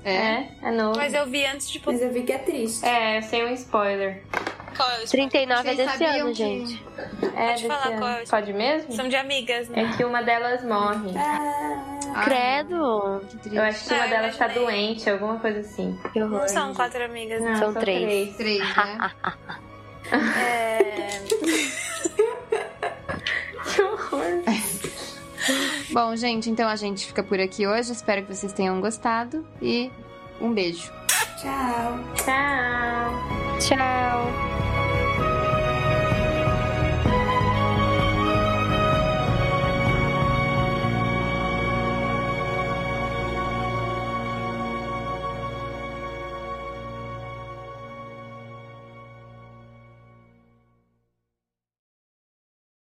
É. É, é novo. Mas eu vi antes de Mas eu vi que é triste. É, eu sei um spoiler. Qual é o spoiler? 39 é Vocês desse sabiam ano, que- gente. É Pode desse falar ano. qual é o Pode mesmo? São de amigas, né? É que uma delas morre. Ah, Ah, Credo! Que triste. Eu acho que Ah, uma delas tá doente, alguma coisa assim. Que horror. Não são quatro amigas, né? Não, São três. Três, né? É... Que horror. Bom, gente, então a gente fica por aqui hoje. Espero que vocês tenham gostado. E um beijo. tchau. Tchau. Tchau!